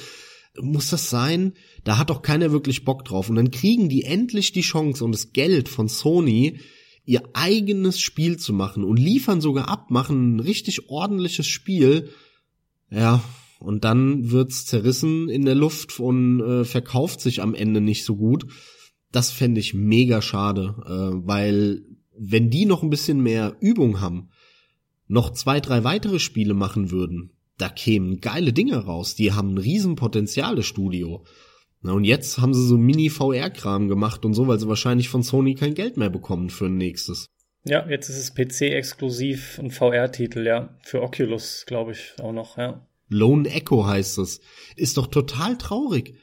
Muss das sein? Da hat doch keiner wirklich Bock drauf. Und dann kriegen die endlich die Chance und das Geld von Sony, ihr eigenes Spiel zu machen und liefern sogar ab, machen ein richtig ordentliches Spiel. Ja, und dann wird's zerrissen in der Luft und äh, verkauft sich am Ende nicht so gut. Das fände ich mega schade, äh, weil wenn die noch ein bisschen mehr Übung haben, noch zwei, drei weitere Spiele machen würden, da kämen geile Dinge raus. Die haben ein Riesenpotenzial, das Studio. Na, und jetzt haben sie so Mini-VR-Kram gemacht und so, weil sie wahrscheinlich von Sony kein Geld mehr bekommen für ein nächstes. Ja, jetzt ist es PC-exklusiv ein VR-Titel, ja. Für Oculus, glaube ich, auch noch, ja. Lone Echo heißt es. Ist doch total traurig.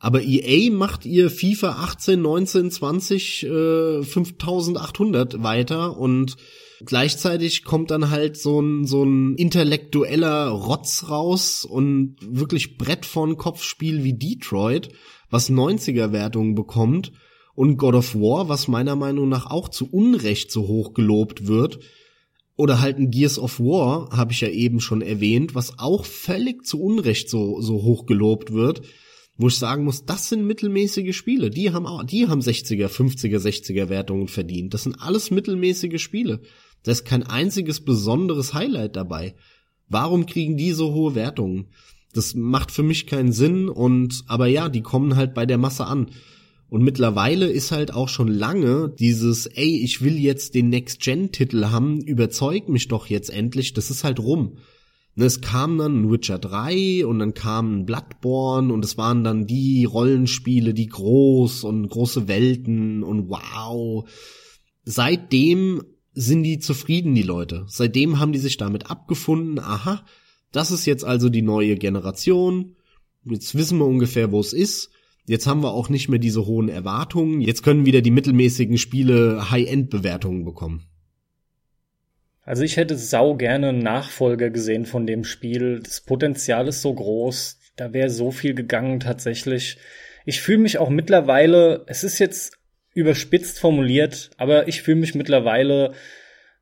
Aber EA macht ihr FIFA 18, 19, 20, äh, 5800 weiter und gleichzeitig kommt dann halt so ein, so ein intellektueller Rotz raus und wirklich Brett von Kopfspiel wie Detroit, was 90er Wertungen bekommt und God of War, was meiner Meinung nach auch zu Unrecht so hoch gelobt wird, oder halt ein Gears of War, habe ich ja eben schon erwähnt, was auch völlig zu Unrecht so, so hoch gelobt wird, wo ich sagen muss, das sind mittelmäßige Spiele. Die haben auch, die haben 60er, 50er, 60er Wertungen verdient. Das sind alles mittelmäßige Spiele. Da ist kein einziges besonderes Highlight dabei. Warum kriegen die so hohe Wertungen? Das macht für mich keinen Sinn und, aber ja, die kommen halt bei der Masse an. Und mittlerweile ist halt auch schon lange dieses, ey, ich will jetzt den Next-Gen-Titel haben, überzeug mich doch jetzt endlich, das ist halt rum. Ne, es kam dann ein Witcher 3 und dann kam ein Bloodborne und es waren dann die Rollenspiele, die groß und große Welten und wow. Seitdem sind die zufrieden, die Leute. Seitdem haben die sich damit abgefunden, aha, das ist jetzt also die neue Generation. Jetzt wissen wir ungefähr, wo es ist. Jetzt haben wir auch nicht mehr diese hohen Erwartungen. Jetzt können wieder die mittelmäßigen Spiele High-End-Bewertungen bekommen. Also ich hätte sau gerne einen Nachfolger gesehen von dem Spiel. Das Potenzial ist so groß. Da wäre so viel gegangen tatsächlich. Ich fühle mich auch mittlerweile, es ist jetzt überspitzt formuliert, aber ich fühle mich mittlerweile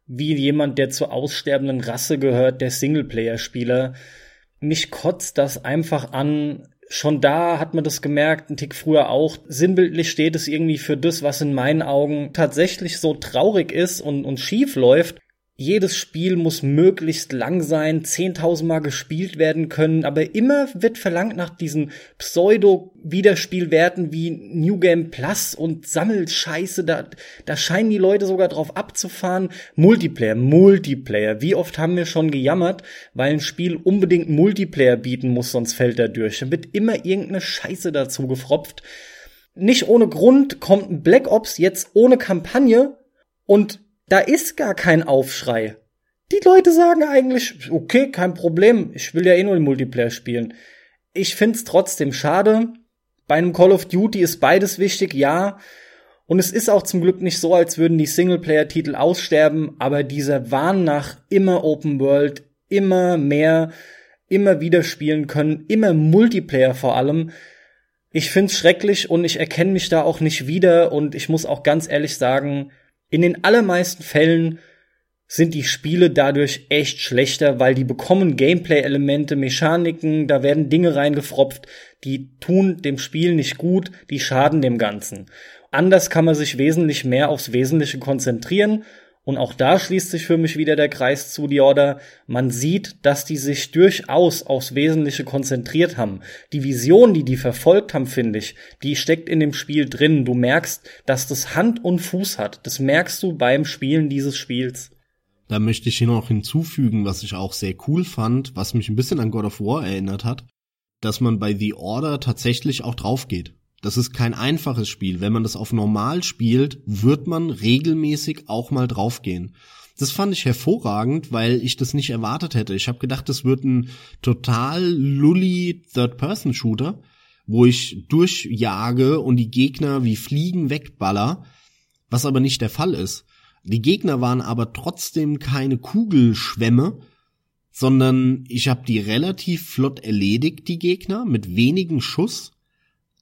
wie jemand, der zur aussterbenden Rasse gehört, der Singleplayer-Spieler. Mich kotzt das einfach an, schon da hat man das gemerkt, ein Tick früher auch. Sinnbildlich steht es irgendwie für das, was in meinen Augen tatsächlich so traurig ist und, und schief läuft jedes Spiel muss möglichst lang sein, 10.000 Mal gespielt werden können, aber immer wird verlangt nach diesen Pseudo-Wiederspielwerten wie New Game Plus und Sammelscheiße, da, da scheinen die Leute sogar drauf abzufahren. Multiplayer, Multiplayer. Wie oft haben wir schon gejammert, weil ein Spiel unbedingt Multiplayer bieten muss, sonst fällt er durch. Da wird immer irgendeine Scheiße dazu gefropft. Nicht ohne Grund kommt Black Ops jetzt ohne Kampagne und da ist gar kein Aufschrei. Die Leute sagen eigentlich, okay, kein Problem, ich will ja eh nur den Multiplayer spielen. Ich find's trotzdem schade. Bei einem Call of Duty ist beides wichtig, ja. Und es ist auch zum Glück nicht so, als würden die Singleplayer-Titel aussterben, aber dieser Wahn nach immer Open World, immer mehr, immer wieder spielen können, immer Multiplayer vor allem. Ich find's schrecklich und ich erkenne mich da auch nicht wieder und ich muss auch ganz ehrlich sagen, in den allermeisten Fällen sind die Spiele dadurch echt schlechter, weil die bekommen Gameplay-Elemente, Mechaniken, da werden Dinge reingefropft, die tun dem Spiel nicht gut, die schaden dem Ganzen. Anders kann man sich wesentlich mehr aufs Wesentliche konzentrieren und auch da schließt sich für mich wieder der Kreis zu die Order. Man sieht, dass die sich durchaus aufs Wesentliche konzentriert haben. Die Vision, die die verfolgt haben, finde ich, die steckt in dem Spiel drin. Du merkst, dass das Hand und Fuß hat. Das merkst du beim Spielen dieses Spiels. Da möchte ich hier noch hinzufügen, was ich auch sehr cool fand, was mich ein bisschen an God of War erinnert hat, dass man bei The Order tatsächlich auch drauf geht. Das ist kein einfaches Spiel. Wenn man das auf normal spielt, wird man regelmäßig auch mal draufgehen. Das fand ich hervorragend, weil ich das nicht erwartet hätte. Ich habe gedacht, das wird ein total lully Third-Person-Shooter, wo ich durchjage und die Gegner wie Fliegen wegballer, was aber nicht der Fall ist. Die Gegner waren aber trotzdem keine Kugelschwämme, sondern ich habe die relativ flott erledigt, die Gegner, mit wenigen Schuss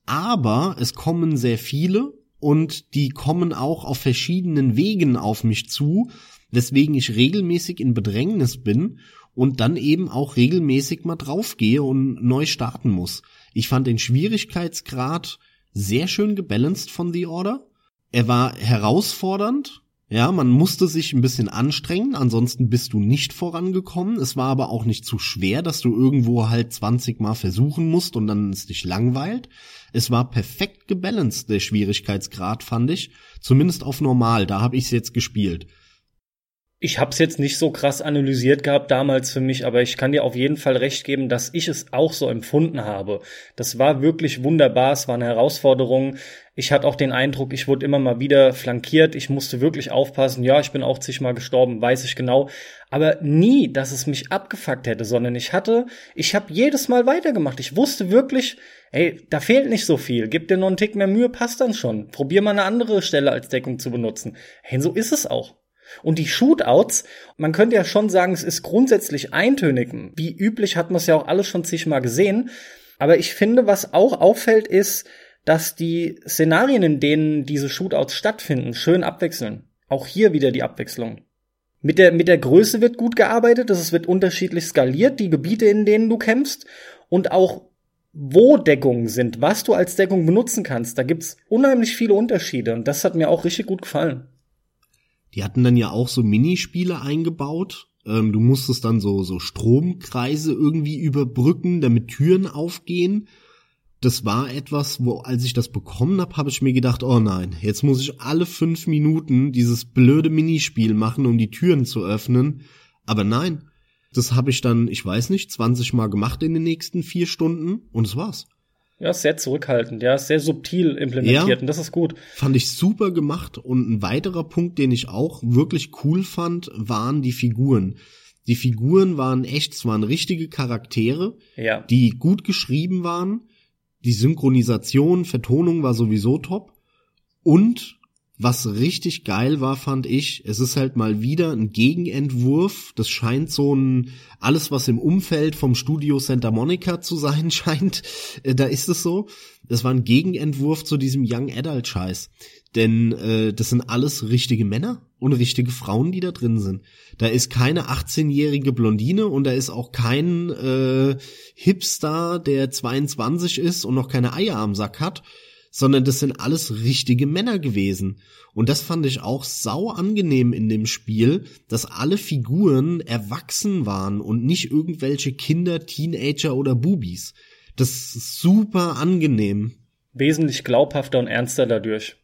aber es kommen sehr viele und die kommen auch auf verschiedenen Wegen auf mich zu, weswegen ich regelmäßig in Bedrängnis bin und dann eben auch regelmäßig mal draufgehe und neu starten muss. Ich fand den Schwierigkeitsgrad sehr schön gebalanced von The Order. Er war herausfordernd, ja, man musste sich ein bisschen anstrengen, ansonsten bist du nicht vorangekommen. Es war aber auch nicht zu schwer, dass du irgendwo halt 20 Mal versuchen musst und dann es dich langweilt. Es war perfekt gebalanced, der Schwierigkeitsgrad, fand ich. Zumindest auf normal, da habe ich es jetzt gespielt. Ich habe es jetzt nicht so krass analysiert gehabt damals für mich, aber ich kann dir auf jeden Fall recht geben, dass ich es auch so empfunden habe. Das war wirklich wunderbar, es war eine Herausforderung. Ich hatte auch den Eindruck, ich wurde immer mal wieder flankiert, ich musste wirklich aufpassen. Ja, ich bin auch zigmal gestorben, weiß ich genau. Aber nie, dass es mich abgefuckt hätte, sondern ich hatte, ich habe jedes Mal weitergemacht. Ich wusste wirklich, ey, da fehlt nicht so viel. Gib dir noch einen Tick mehr Mühe, passt dann schon. Probier mal eine andere Stelle als Deckung zu benutzen. Hey, so ist es auch. Und die Shootouts, man könnte ja schon sagen, es ist grundsätzlich eintönig. Wie üblich hat man es ja auch alles schon zigmal gesehen. Aber ich finde, was auch auffällt, ist, dass die Szenarien, in denen diese Shootouts stattfinden, schön abwechseln. Auch hier wieder die Abwechslung. Mit der, mit der Größe wird gut gearbeitet, es wird unterschiedlich skaliert, die Gebiete, in denen du kämpfst und auch wo Deckungen sind, was du als Deckung benutzen kannst. Da gibt's unheimlich viele Unterschiede und das hat mir auch richtig gut gefallen. Die hatten dann ja auch so Minispiele eingebaut. Ähm, du musstest dann so, so Stromkreise irgendwie überbrücken, damit Türen aufgehen. Das war etwas, wo, als ich das bekommen habe, habe ich mir gedacht, oh nein, jetzt muss ich alle fünf Minuten dieses blöde Minispiel machen, um die Türen zu öffnen. Aber nein, das habe ich dann, ich weiß nicht, 20 Mal gemacht in den nächsten vier Stunden und es war's. Ja, sehr zurückhaltend, ja, sehr subtil implementiert ja, und das ist gut. Fand ich super gemacht und ein weiterer Punkt, den ich auch wirklich cool fand, waren die Figuren. Die Figuren waren echt, es waren richtige Charaktere, ja. die gut geschrieben waren. Die Synchronisation, Vertonung war sowieso top. Und was richtig geil war, fand ich, es ist halt mal wieder ein Gegenentwurf. Das scheint so ein, alles was im Umfeld vom Studio Santa Monica zu sein scheint, äh, da ist es so. Das war ein Gegenentwurf zu diesem Young Adult Scheiß. Denn äh, das sind alles richtige Männer und richtige Frauen, die da drin sind. Da ist keine 18-jährige Blondine und da ist auch kein äh, Hipster, der 22 ist und noch keine Eier am Sack hat sondern das sind alles richtige Männer gewesen. Und das fand ich auch sau angenehm in dem Spiel, dass alle Figuren erwachsen waren und nicht irgendwelche Kinder, Teenager oder Bubis. Das ist super angenehm. Wesentlich glaubhafter und ernster dadurch.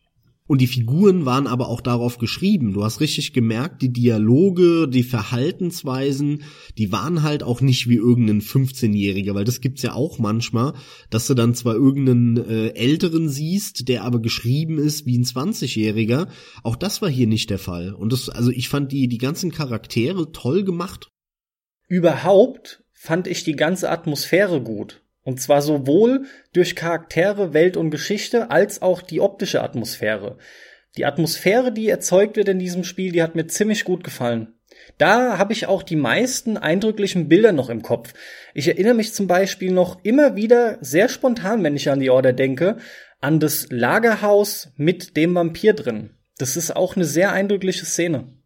Und die Figuren waren aber auch darauf geschrieben. Du hast richtig gemerkt, die Dialoge, die Verhaltensweisen, die waren halt auch nicht wie irgendein 15-Jähriger, weil das gibt's ja auch manchmal, dass du dann zwar irgendeinen äh, Älteren siehst, der aber geschrieben ist wie ein 20-Jähriger. Auch das war hier nicht der Fall. Und das, also ich fand die, die ganzen Charaktere toll gemacht. Überhaupt fand ich die ganze Atmosphäre gut. Und zwar sowohl durch Charaktere, Welt und Geschichte als auch die optische Atmosphäre. Die Atmosphäre, die erzeugt wird in diesem Spiel, die hat mir ziemlich gut gefallen. Da habe ich auch die meisten eindrücklichen Bilder noch im Kopf. Ich erinnere mich zum Beispiel noch immer wieder sehr spontan, wenn ich an die Order denke, an das Lagerhaus mit dem Vampir drin. Das ist auch eine sehr eindrückliche Szene.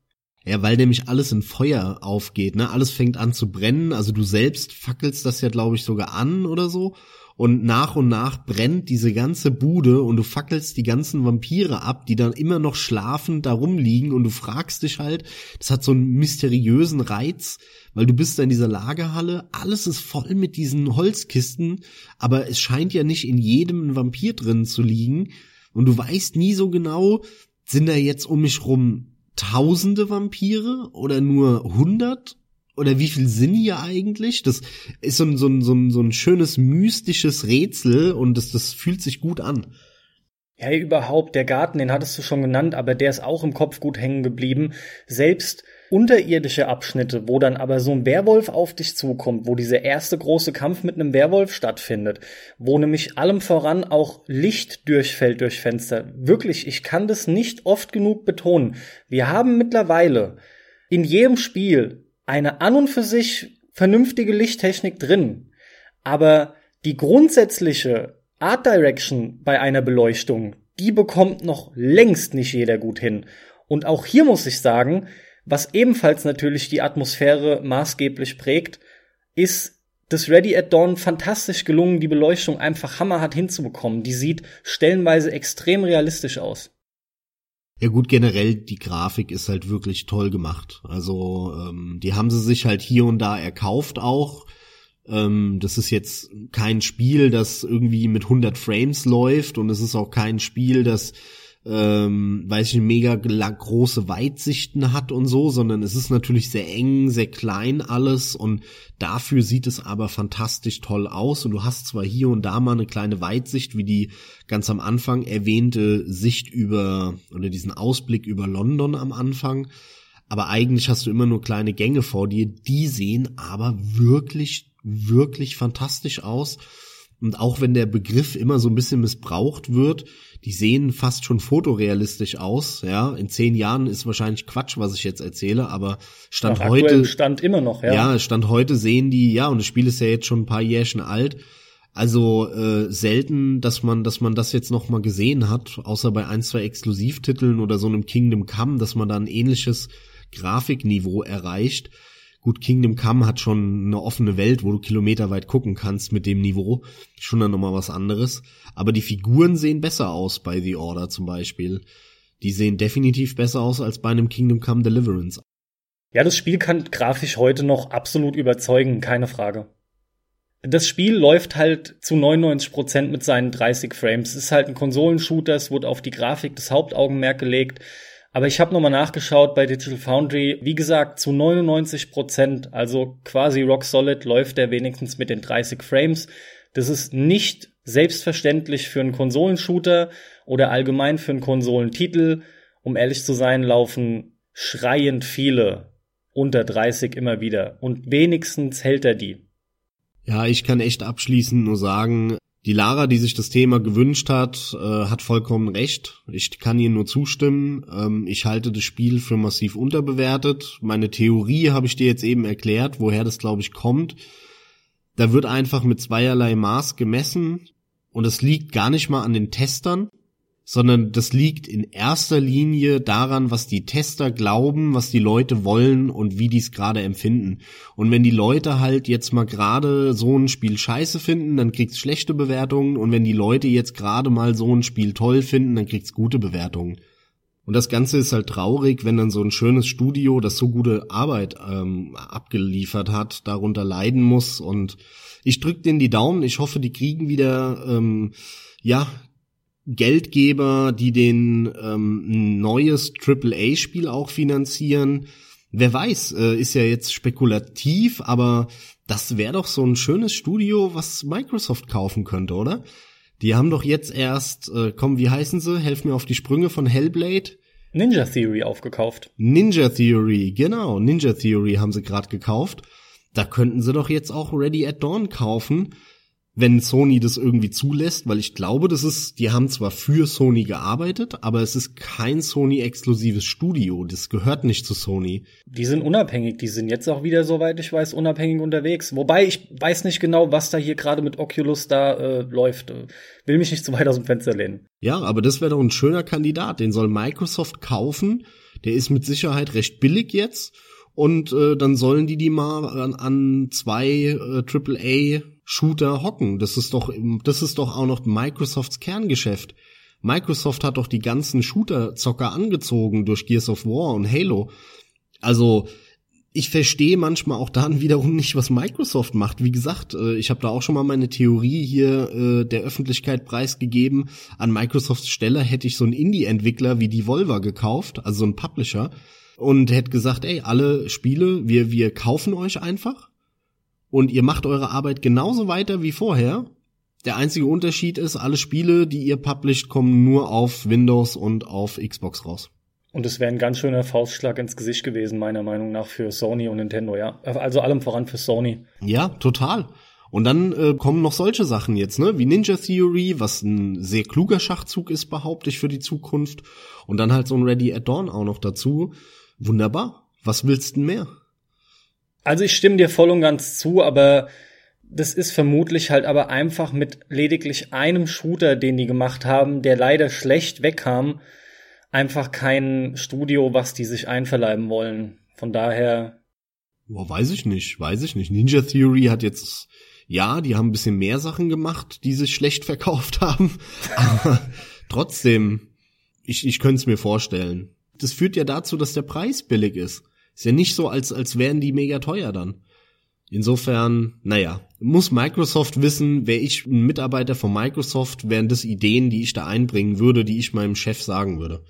Ja, weil nämlich alles in Feuer aufgeht, ne? Alles fängt an zu brennen. Also du selbst fackelst das ja, glaube ich, sogar an oder so. und nach und nach brennt diese ganze Bude und du fackelst die ganzen Vampire ab, die dann immer noch schlafend da rumliegen und du fragst dich halt, das hat so einen mysteriösen Reiz, weil du bist da in dieser Lagerhalle, alles ist voll mit diesen Holzkisten, aber es scheint ja nicht in jedem ein Vampir drin zu liegen und du weißt nie so genau, sind da jetzt um mich rum tausende Vampire oder nur hundert oder wie viel sind hier eigentlich? Das ist so ein, so ein, so ein, so ein schönes mystisches Rätsel und das, das fühlt sich gut an. Ja, überhaupt, der Garten, den hattest du schon genannt, aber der ist auch im Kopf gut hängen geblieben. Selbst unterirdische Abschnitte, wo dann aber so ein Werwolf auf dich zukommt, wo dieser erste große Kampf mit einem Werwolf stattfindet, wo nämlich allem voran auch Licht durchfällt durch Fenster. Wirklich, ich kann das nicht oft genug betonen. Wir haben mittlerweile in jedem Spiel eine an und für sich vernünftige Lichttechnik drin, aber die grundsätzliche Art Direction bei einer Beleuchtung, die bekommt noch längst nicht jeder gut hin. Und auch hier muss ich sagen, was ebenfalls natürlich die Atmosphäre maßgeblich prägt, ist das Ready at Dawn fantastisch gelungen, die Beleuchtung einfach hammerhart hinzubekommen. Die sieht stellenweise extrem realistisch aus. Ja gut, generell die Grafik ist halt wirklich toll gemacht. Also ähm, die haben sie sich halt hier und da erkauft auch. Ähm, das ist jetzt kein Spiel, das irgendwie mit 100 Frames läuft und es ist auch kein Spiel, das ähm, weiß ich, mega große Weitsichten hat und so, sondern es ist natürlich sehr eng, sehr klein alles und dafür sieht es aber fantastisch toll aus und du hast zwar hier und da mal eine kleine Weitsicht, wie die ganz am Anfang erwähnte Sicht über oder diesen Ausblick über London am Anfang, aber eigentlich hast du immer nur kleine Gänge vor dir, die sehen aber wirklich, wirklich fantastisch aus. Und auch wenn der Begriff immer so ein bisschen missbraucht wird, die sehen fast schon fotorealistisch aus. Ja, in zehn Jahren ist wahrscheinlich Quatsch, was ich jetzt erzähle, aber stand Ach, heute stand immer noch. Ja. ja, stand heute sehen die. Ja, und das Spiel ist ja jetzt schon ein paar Jährchen alt. Also äh, selten, dass man, dass man das jetzt noch mal gesehen hat, außer bei ein zwei Exklusivtiteln oder so einem Kingdom Come, dass man da ein ähnliches Grafikniveau erreicht. Gut, Kingdom Come hat schon eine offene Welt, wo du kilometerweit gucken kannst mit dem Niveau. Schon dann nochmal was anderes. Aber die Figuren sehen besser aus bei The Order zum Beispiel. Die sehen definitiv besser aus als bei einem Kingdom Come Deliverance. Ja, das Spiel kann grafisch heute noch absolut überzeugen, keine Frage. Das Spiel läuft halt zu 99 Prozent mit seinen 30 Frames. Es ist halt ein Konsolenshooter, es wurde auf die Grafik das Hauptaugenmerk gelegt. Aber ich habe nochmal nachgeschaut bei Digital Foundry. Wie gesagt, zu 99 Prozent, also quasi rock solid, läuft er wenigstens mit den 30 Frames. Das ist nicht selbstverständlich für einen Konsolenshooter oder allgemein für einen Konsolentitel. Um ehrlich zu sein, laufen schreiend viele unter 30 immer wieder. Und wenigstens hält er die. Ja, ich kann echt abschließend nur sagen, die Lara, die sich das Thema gewünscht hat, äh, hat vollkommen recht. Ich kann ihr nur zustimmen. Ähm, ich halte das Spiel für massiv unterbewertet. Meine Theorie habe ich dir jetzt eben erklärt, woher das, glaube ich, kommt. Da wird einfach mit zweierlei Maß gemessen und es liegt gar nicht mal an den Testern, sondern das liegt in erster Linie daran, was die Tester glauben, was die Leute wollen und wie die es gerade empfinden. Und wenn die Leute halt jetzt mal gerade so ein Spiel scheiße finden, dann kriegt's schlechte Bewertungen und wenn die Leute jetzt gerade mal so ein Spiel toll finden, dann kriegt's gute Bewertungen. Und das Ganze ist halt traurig, wenn dann so ein schönes Studio, das so gute Arbeit ähm, abgeliefert hat, darunter leiden muss. Und ich drück denen die Daumen. Ich hoffe, die kriegen wieder ähm, ja Geldgeber, die den ähm, neues AAA-Spiel auch finanzieren. Wer weiß, äh, ist ja jetzt spekulativ, aber das wäre doch so ein schönes Studio, was Microsoft kaufen könnte, oder? Die haben doch jetzt erst, äh, komm, wie heißen sie? Helf mir auf die Sprünge von Hellblade. Ninja Theory aufgekauft. Ninja Theory, genau, Ninja Theory haben sie gerade gekauft. Da könnten sie doch jetzt auch Ready at Dawn kaufen wenn Sony das irgendwie zulässt, weil ich glaube, das ist, die haben zwar für Sony gearbeitet, aber es ist kein Sony-exklusives Studio. Das gehört nicht zu Sony. Die sind unabhängig. Die sind jetzt auch wieder, soweit ich weiß, unabhängig unterwegs. Wobei ich weiß nicht genau, was da hier gerade mit Oculus da äh, läuft. Will mich nicht zu weit aus dem Fenster lehnen. Ja, aber das wäre doch ein schöner Kandidat. Den soll Microsoft kaufen. Der ist mit Sicherheit recht billig jetzt. Und äh, dann sollen die die mal an, an zwei äh, AAA Shooter hocken. Das ist doch, das ist doch auch noch Microsofts Kerngeschäft. Microsoft hat doch die ganzen Shooter-Zocker angezogen durch Gears of War und Halo. Also, ich verstehe manchmal auch dann wiederum nicht, was Microsoft macht. Wie gesagt, äh, ich habe da auch schon mal meine Theorie hier äh, der Öffentlichkeit preisgegeben. An Microsofts Stelle hätte ich so einen Indie-Entwickler wie Devolver gekauft, also so einen Publisher, und hätte gesagt, ey, alle Spiele, wir, wir kaufen euch einfach und ihr macht eure Arbeit genauso weiter wie vorher der einzige Unterschied ist, alle Spiele, die ihr publisht, kommen nur auf Windows und auf Xbox raus. Und es wäre ein ganz schöner Faustschlag ins Gesicht gewesen, meiner Meinung nach, für Sony und Nintendo, ja. Also allem voran für Sony. Ja, total. Und dann äh, kommen noch solche Sachen jetzt, ne? Wie Ninja Theory, was ein sehr kluger Schachzug ist, behaupte ich, für die Zukunft. Und dann halt so ein Ready at Dawn auch noch dazu. Wunderbar. Was willst du denn mehr? Also ich stimme dir voll und ganz zu, aber das ist vermutlich halt aber einfach mit lediglich einem Shooter, den die gemacht haben, der leider schlecht wegkam, einfach kein Studio, was die sich einverleiben wollen. Von daher. Boah, weiß ich nicht, weiß ich nicht. Ninja Theory hat jetzt, ja, die haben ein bisschen mehr Sachen gemacht, die sich schlecht verkauft haben, aber trotzdem, ich, ich könnte es mir vorstellen. Das führt ja dazu, dass der Preis billig ist. Ist ja nicht so, als, als wären die mega teuer dann. Insofern, naja, muss Microsoft wissen, wäre ich ein Mitarbeiter von Microsoft, wären das Ideen, die ich da einbringen würde, die ich meinem Chef sagen würde.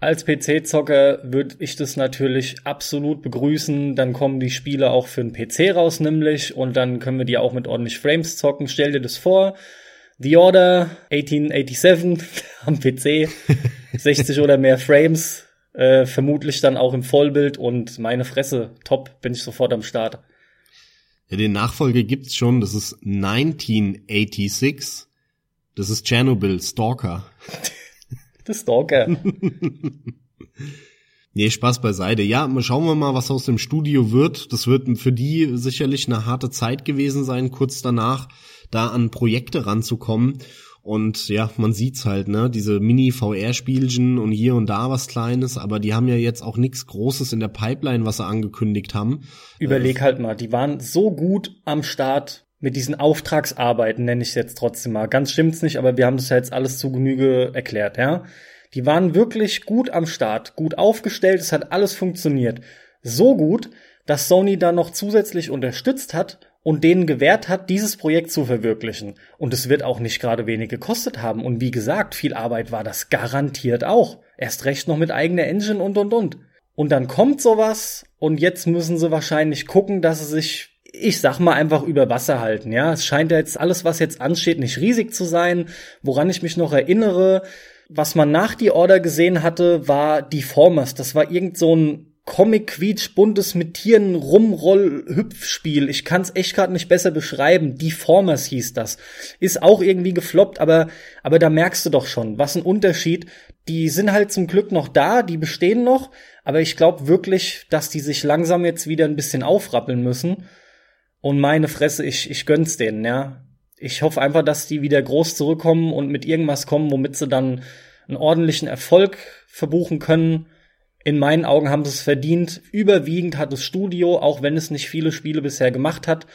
Als PC-Zocker würde ich das natürlich absolut begrüßen. Dann kommen die Spiele auch für den PC raus, nämlich, und dann können wir die auch mit ordentlich Frames zocken. Stell dir das vor. The Order 1887 am PC, 60 oder mehr Frames, äh, vermutlich dann auch im Vollbild und meine Fresse, top, bin ich sofort am Start. Ja, den Nachfolger gibt's schon, das ist 1986. Das ist Chernobyl, Stalker. Der Stalker. nee, Spaß beiseite. Ja, schauen wir mal, was aus dem Studio wird. Das wird für die sicherlich eine harte Zeit gewesen sein, kurz danach da an Projekte ranzukommen. Und ja, man sieht's halt, ne, diese Mini-VR-Spielchen und hier und da was Kleines, aber die haben ja jetzt auch nichts Großes in der Pipeline, was sie angekündigt haben. Überleg halt mal, die waren so gut am Start mit diesen Auftragsarbeiten, nenne ich es jetzt trotzdem mal. Ganz stimmt's nicht, aber wir haben das ja jetzt alles zu Genüge erklärt, ja. Die waren wirklich gut am Start, gut aufgestellt, es hat alles funktioniert. So gut, dass Sony da noch zusätzlich unterstützt hat und denen gewährt hat, dieses Projekt zu verwirklichen. Und es wird auch nicht gerade wenig gekostet haben. Und wie gesagt, viel Arbeit war das garantiert auch. Erst recht noch mit eigener Engine und und und. Und dann kommt sowas und jetzt müssen sie wahrscheinlich gucken, dass sie sich, ich sag mal, einfach über Wasser halten. Ja, es scheint ja jetzt alles, was jetzt ansteht, nicht riesig zu sein. Woran ich mich noch erinnere, was man nach die Order gesehen hatte, war Deformers. Das war irgend so ein Comic-Quietsch, buntes mit Tieren, Rumroll, Hüpfspiel. Ich kann's echt gerade nicht besser beschreiben. Deformers hieß das. Ist auch irgendwie gefloppt, aber, aber da merkst du doch schon, was ein Unterschied. Die sind halt zum Glück noch da, die bestehen noch, aber ich glaube wirklich, dass die sich langsam jetzt wieder ein bisschen aufrappeln müssen. Und meine Fresse, ich, ich gönn's denen, ja. Ich hoffe einfach, dass die wieder groß zurückkommen und mit irgendwas kommen, womit sie dann einen ordentlichen Erfolg verbuchen können in meinen Augen haben sie es verdient. Überwiegend hat das Studio, auch wenn es nicht viele Spiele bisher gemacht hat,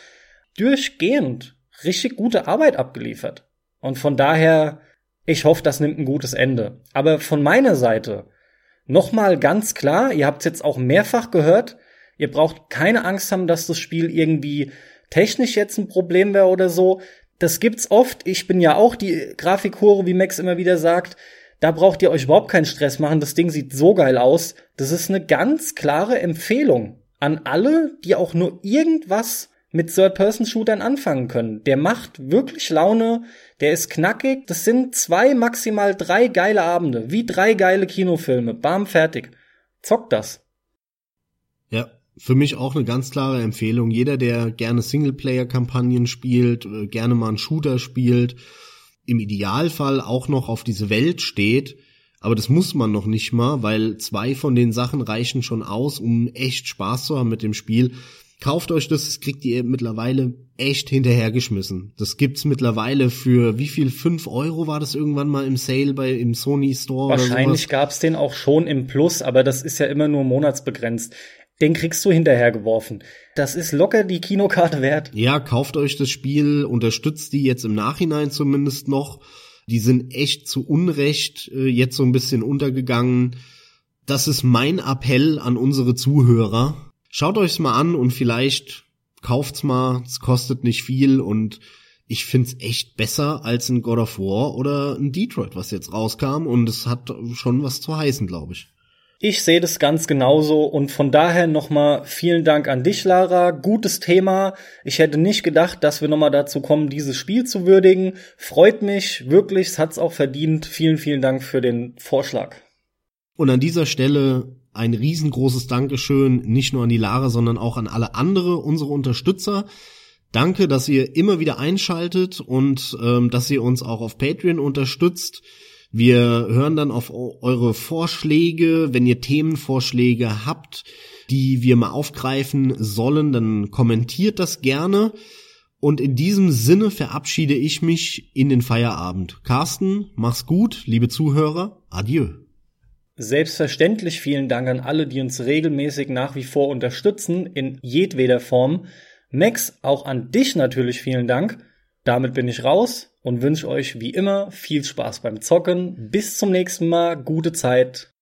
durchgehend richtig gute Arbeit abgeliefert. Und von daher, ich hoffe, das nimmt ein gutes Ende. Aber von meiner Seite nochmal ganz klar, ihr habt es jetzt auch mehrfach gehört, ihr braucht keine Angst haben, dass das Spiel irgendwie technisch jetzt ein Problem wäre oder so. Das gibt's oft. Ich bin ja auch die Grafikhure, wie Max immer wieder sagt. Da braucht ihr euch überhaupt keinen Stress machen. Das Ding sieht so geil aus. Das ist eine ganz klare Empfehlung an alle, die auch nur irgendwas mit Third-Person-Shootern anfangen können. Der macht wirklich Laune, der ist knackig. Das sind zwei, maximal drei geile Abende, wie drei geile Kinofilme. Bam, fertig. Zockt das. Ja, für mich auch eine ganz klare Empfehlung. Jeder, der gerne Singleplayer-Kampagnen spielt, äh, gerne mal einen Shooter spielt, im Idealfall auch noch auf diese Welt steht, aber das muss man noch nicht mal, weil zwei von den Sachen reichen schon aus, um echt Spaß zu haben mit dem Spiel. Kauft euch das, das kriegt ihr mittlerweile echt hinterhergeschmissen. Das gibt's mittlerweile für wie viel? Fünf Euro war das irgendwann mal im Sale bei im Sony Store? Wahrscheinlich gab's den auch schon im Plus, aber das ist ja immer nur monatsbegrenzt. Den kriegst du hinterhergeworfen. Das ist locker die Kinokarte wert. Ja, kauft euch das Spiel, unterstützt die jetzt im Nachhinein zumindest noch. Die sind echt zu Unrecht äh, jetzt so ein bisschen untergegangen. Das ist mein Appell an unsere Zuhörer. Schaut euch's mal an und vielleicht kauft's mal. Es kostet nicht viel und ich find's echt besser als ein God of War oder ein Detroit, was jetzt rauskam und es hat schon was zu heißen, glaube ich. Ich sehe das ganz genauso und von daher nochmal vielen Dank an dich, Lara. Gutes Thema. Ich hätte nicht gedacht, dass wir nochmal dazu kommen, dieses Spiel zu würdigen. Freut mich wirklich, es hat's auch verdient. Vielen, vielen Dank für den Vorschlag. Und an dieser Stelle ein riesengroßes Dankeschön, nicht nur an die Lara, sondern auch an alle andere unsere Unterstützer. Danke, dass ihr immer wieder einschaltet und ähm, dass ihr uns auch auf Patreon unterstützt. Wir hören dann auf eure Vorschläge. Wenn ihr Themenvorschläge habt, die wir mal aufgreifen sollen, dann kommentiert das gerne. Und in diesem Sinne verabschiede ich mich in den Feierabend. Carsten, mach's gut, liebe Zuhörer. Adieu. Selbstverständlich vielen Dank an alle, die uns regelmäßig nach wie vor unterstützen, in jedweder Form. Max, auch an dich natürlich vielen Dank. Damit bin ich raus und wünsche euch wie immer viel Spaß beim Zocken. Bis zum nächsten Mal, gute Zeit.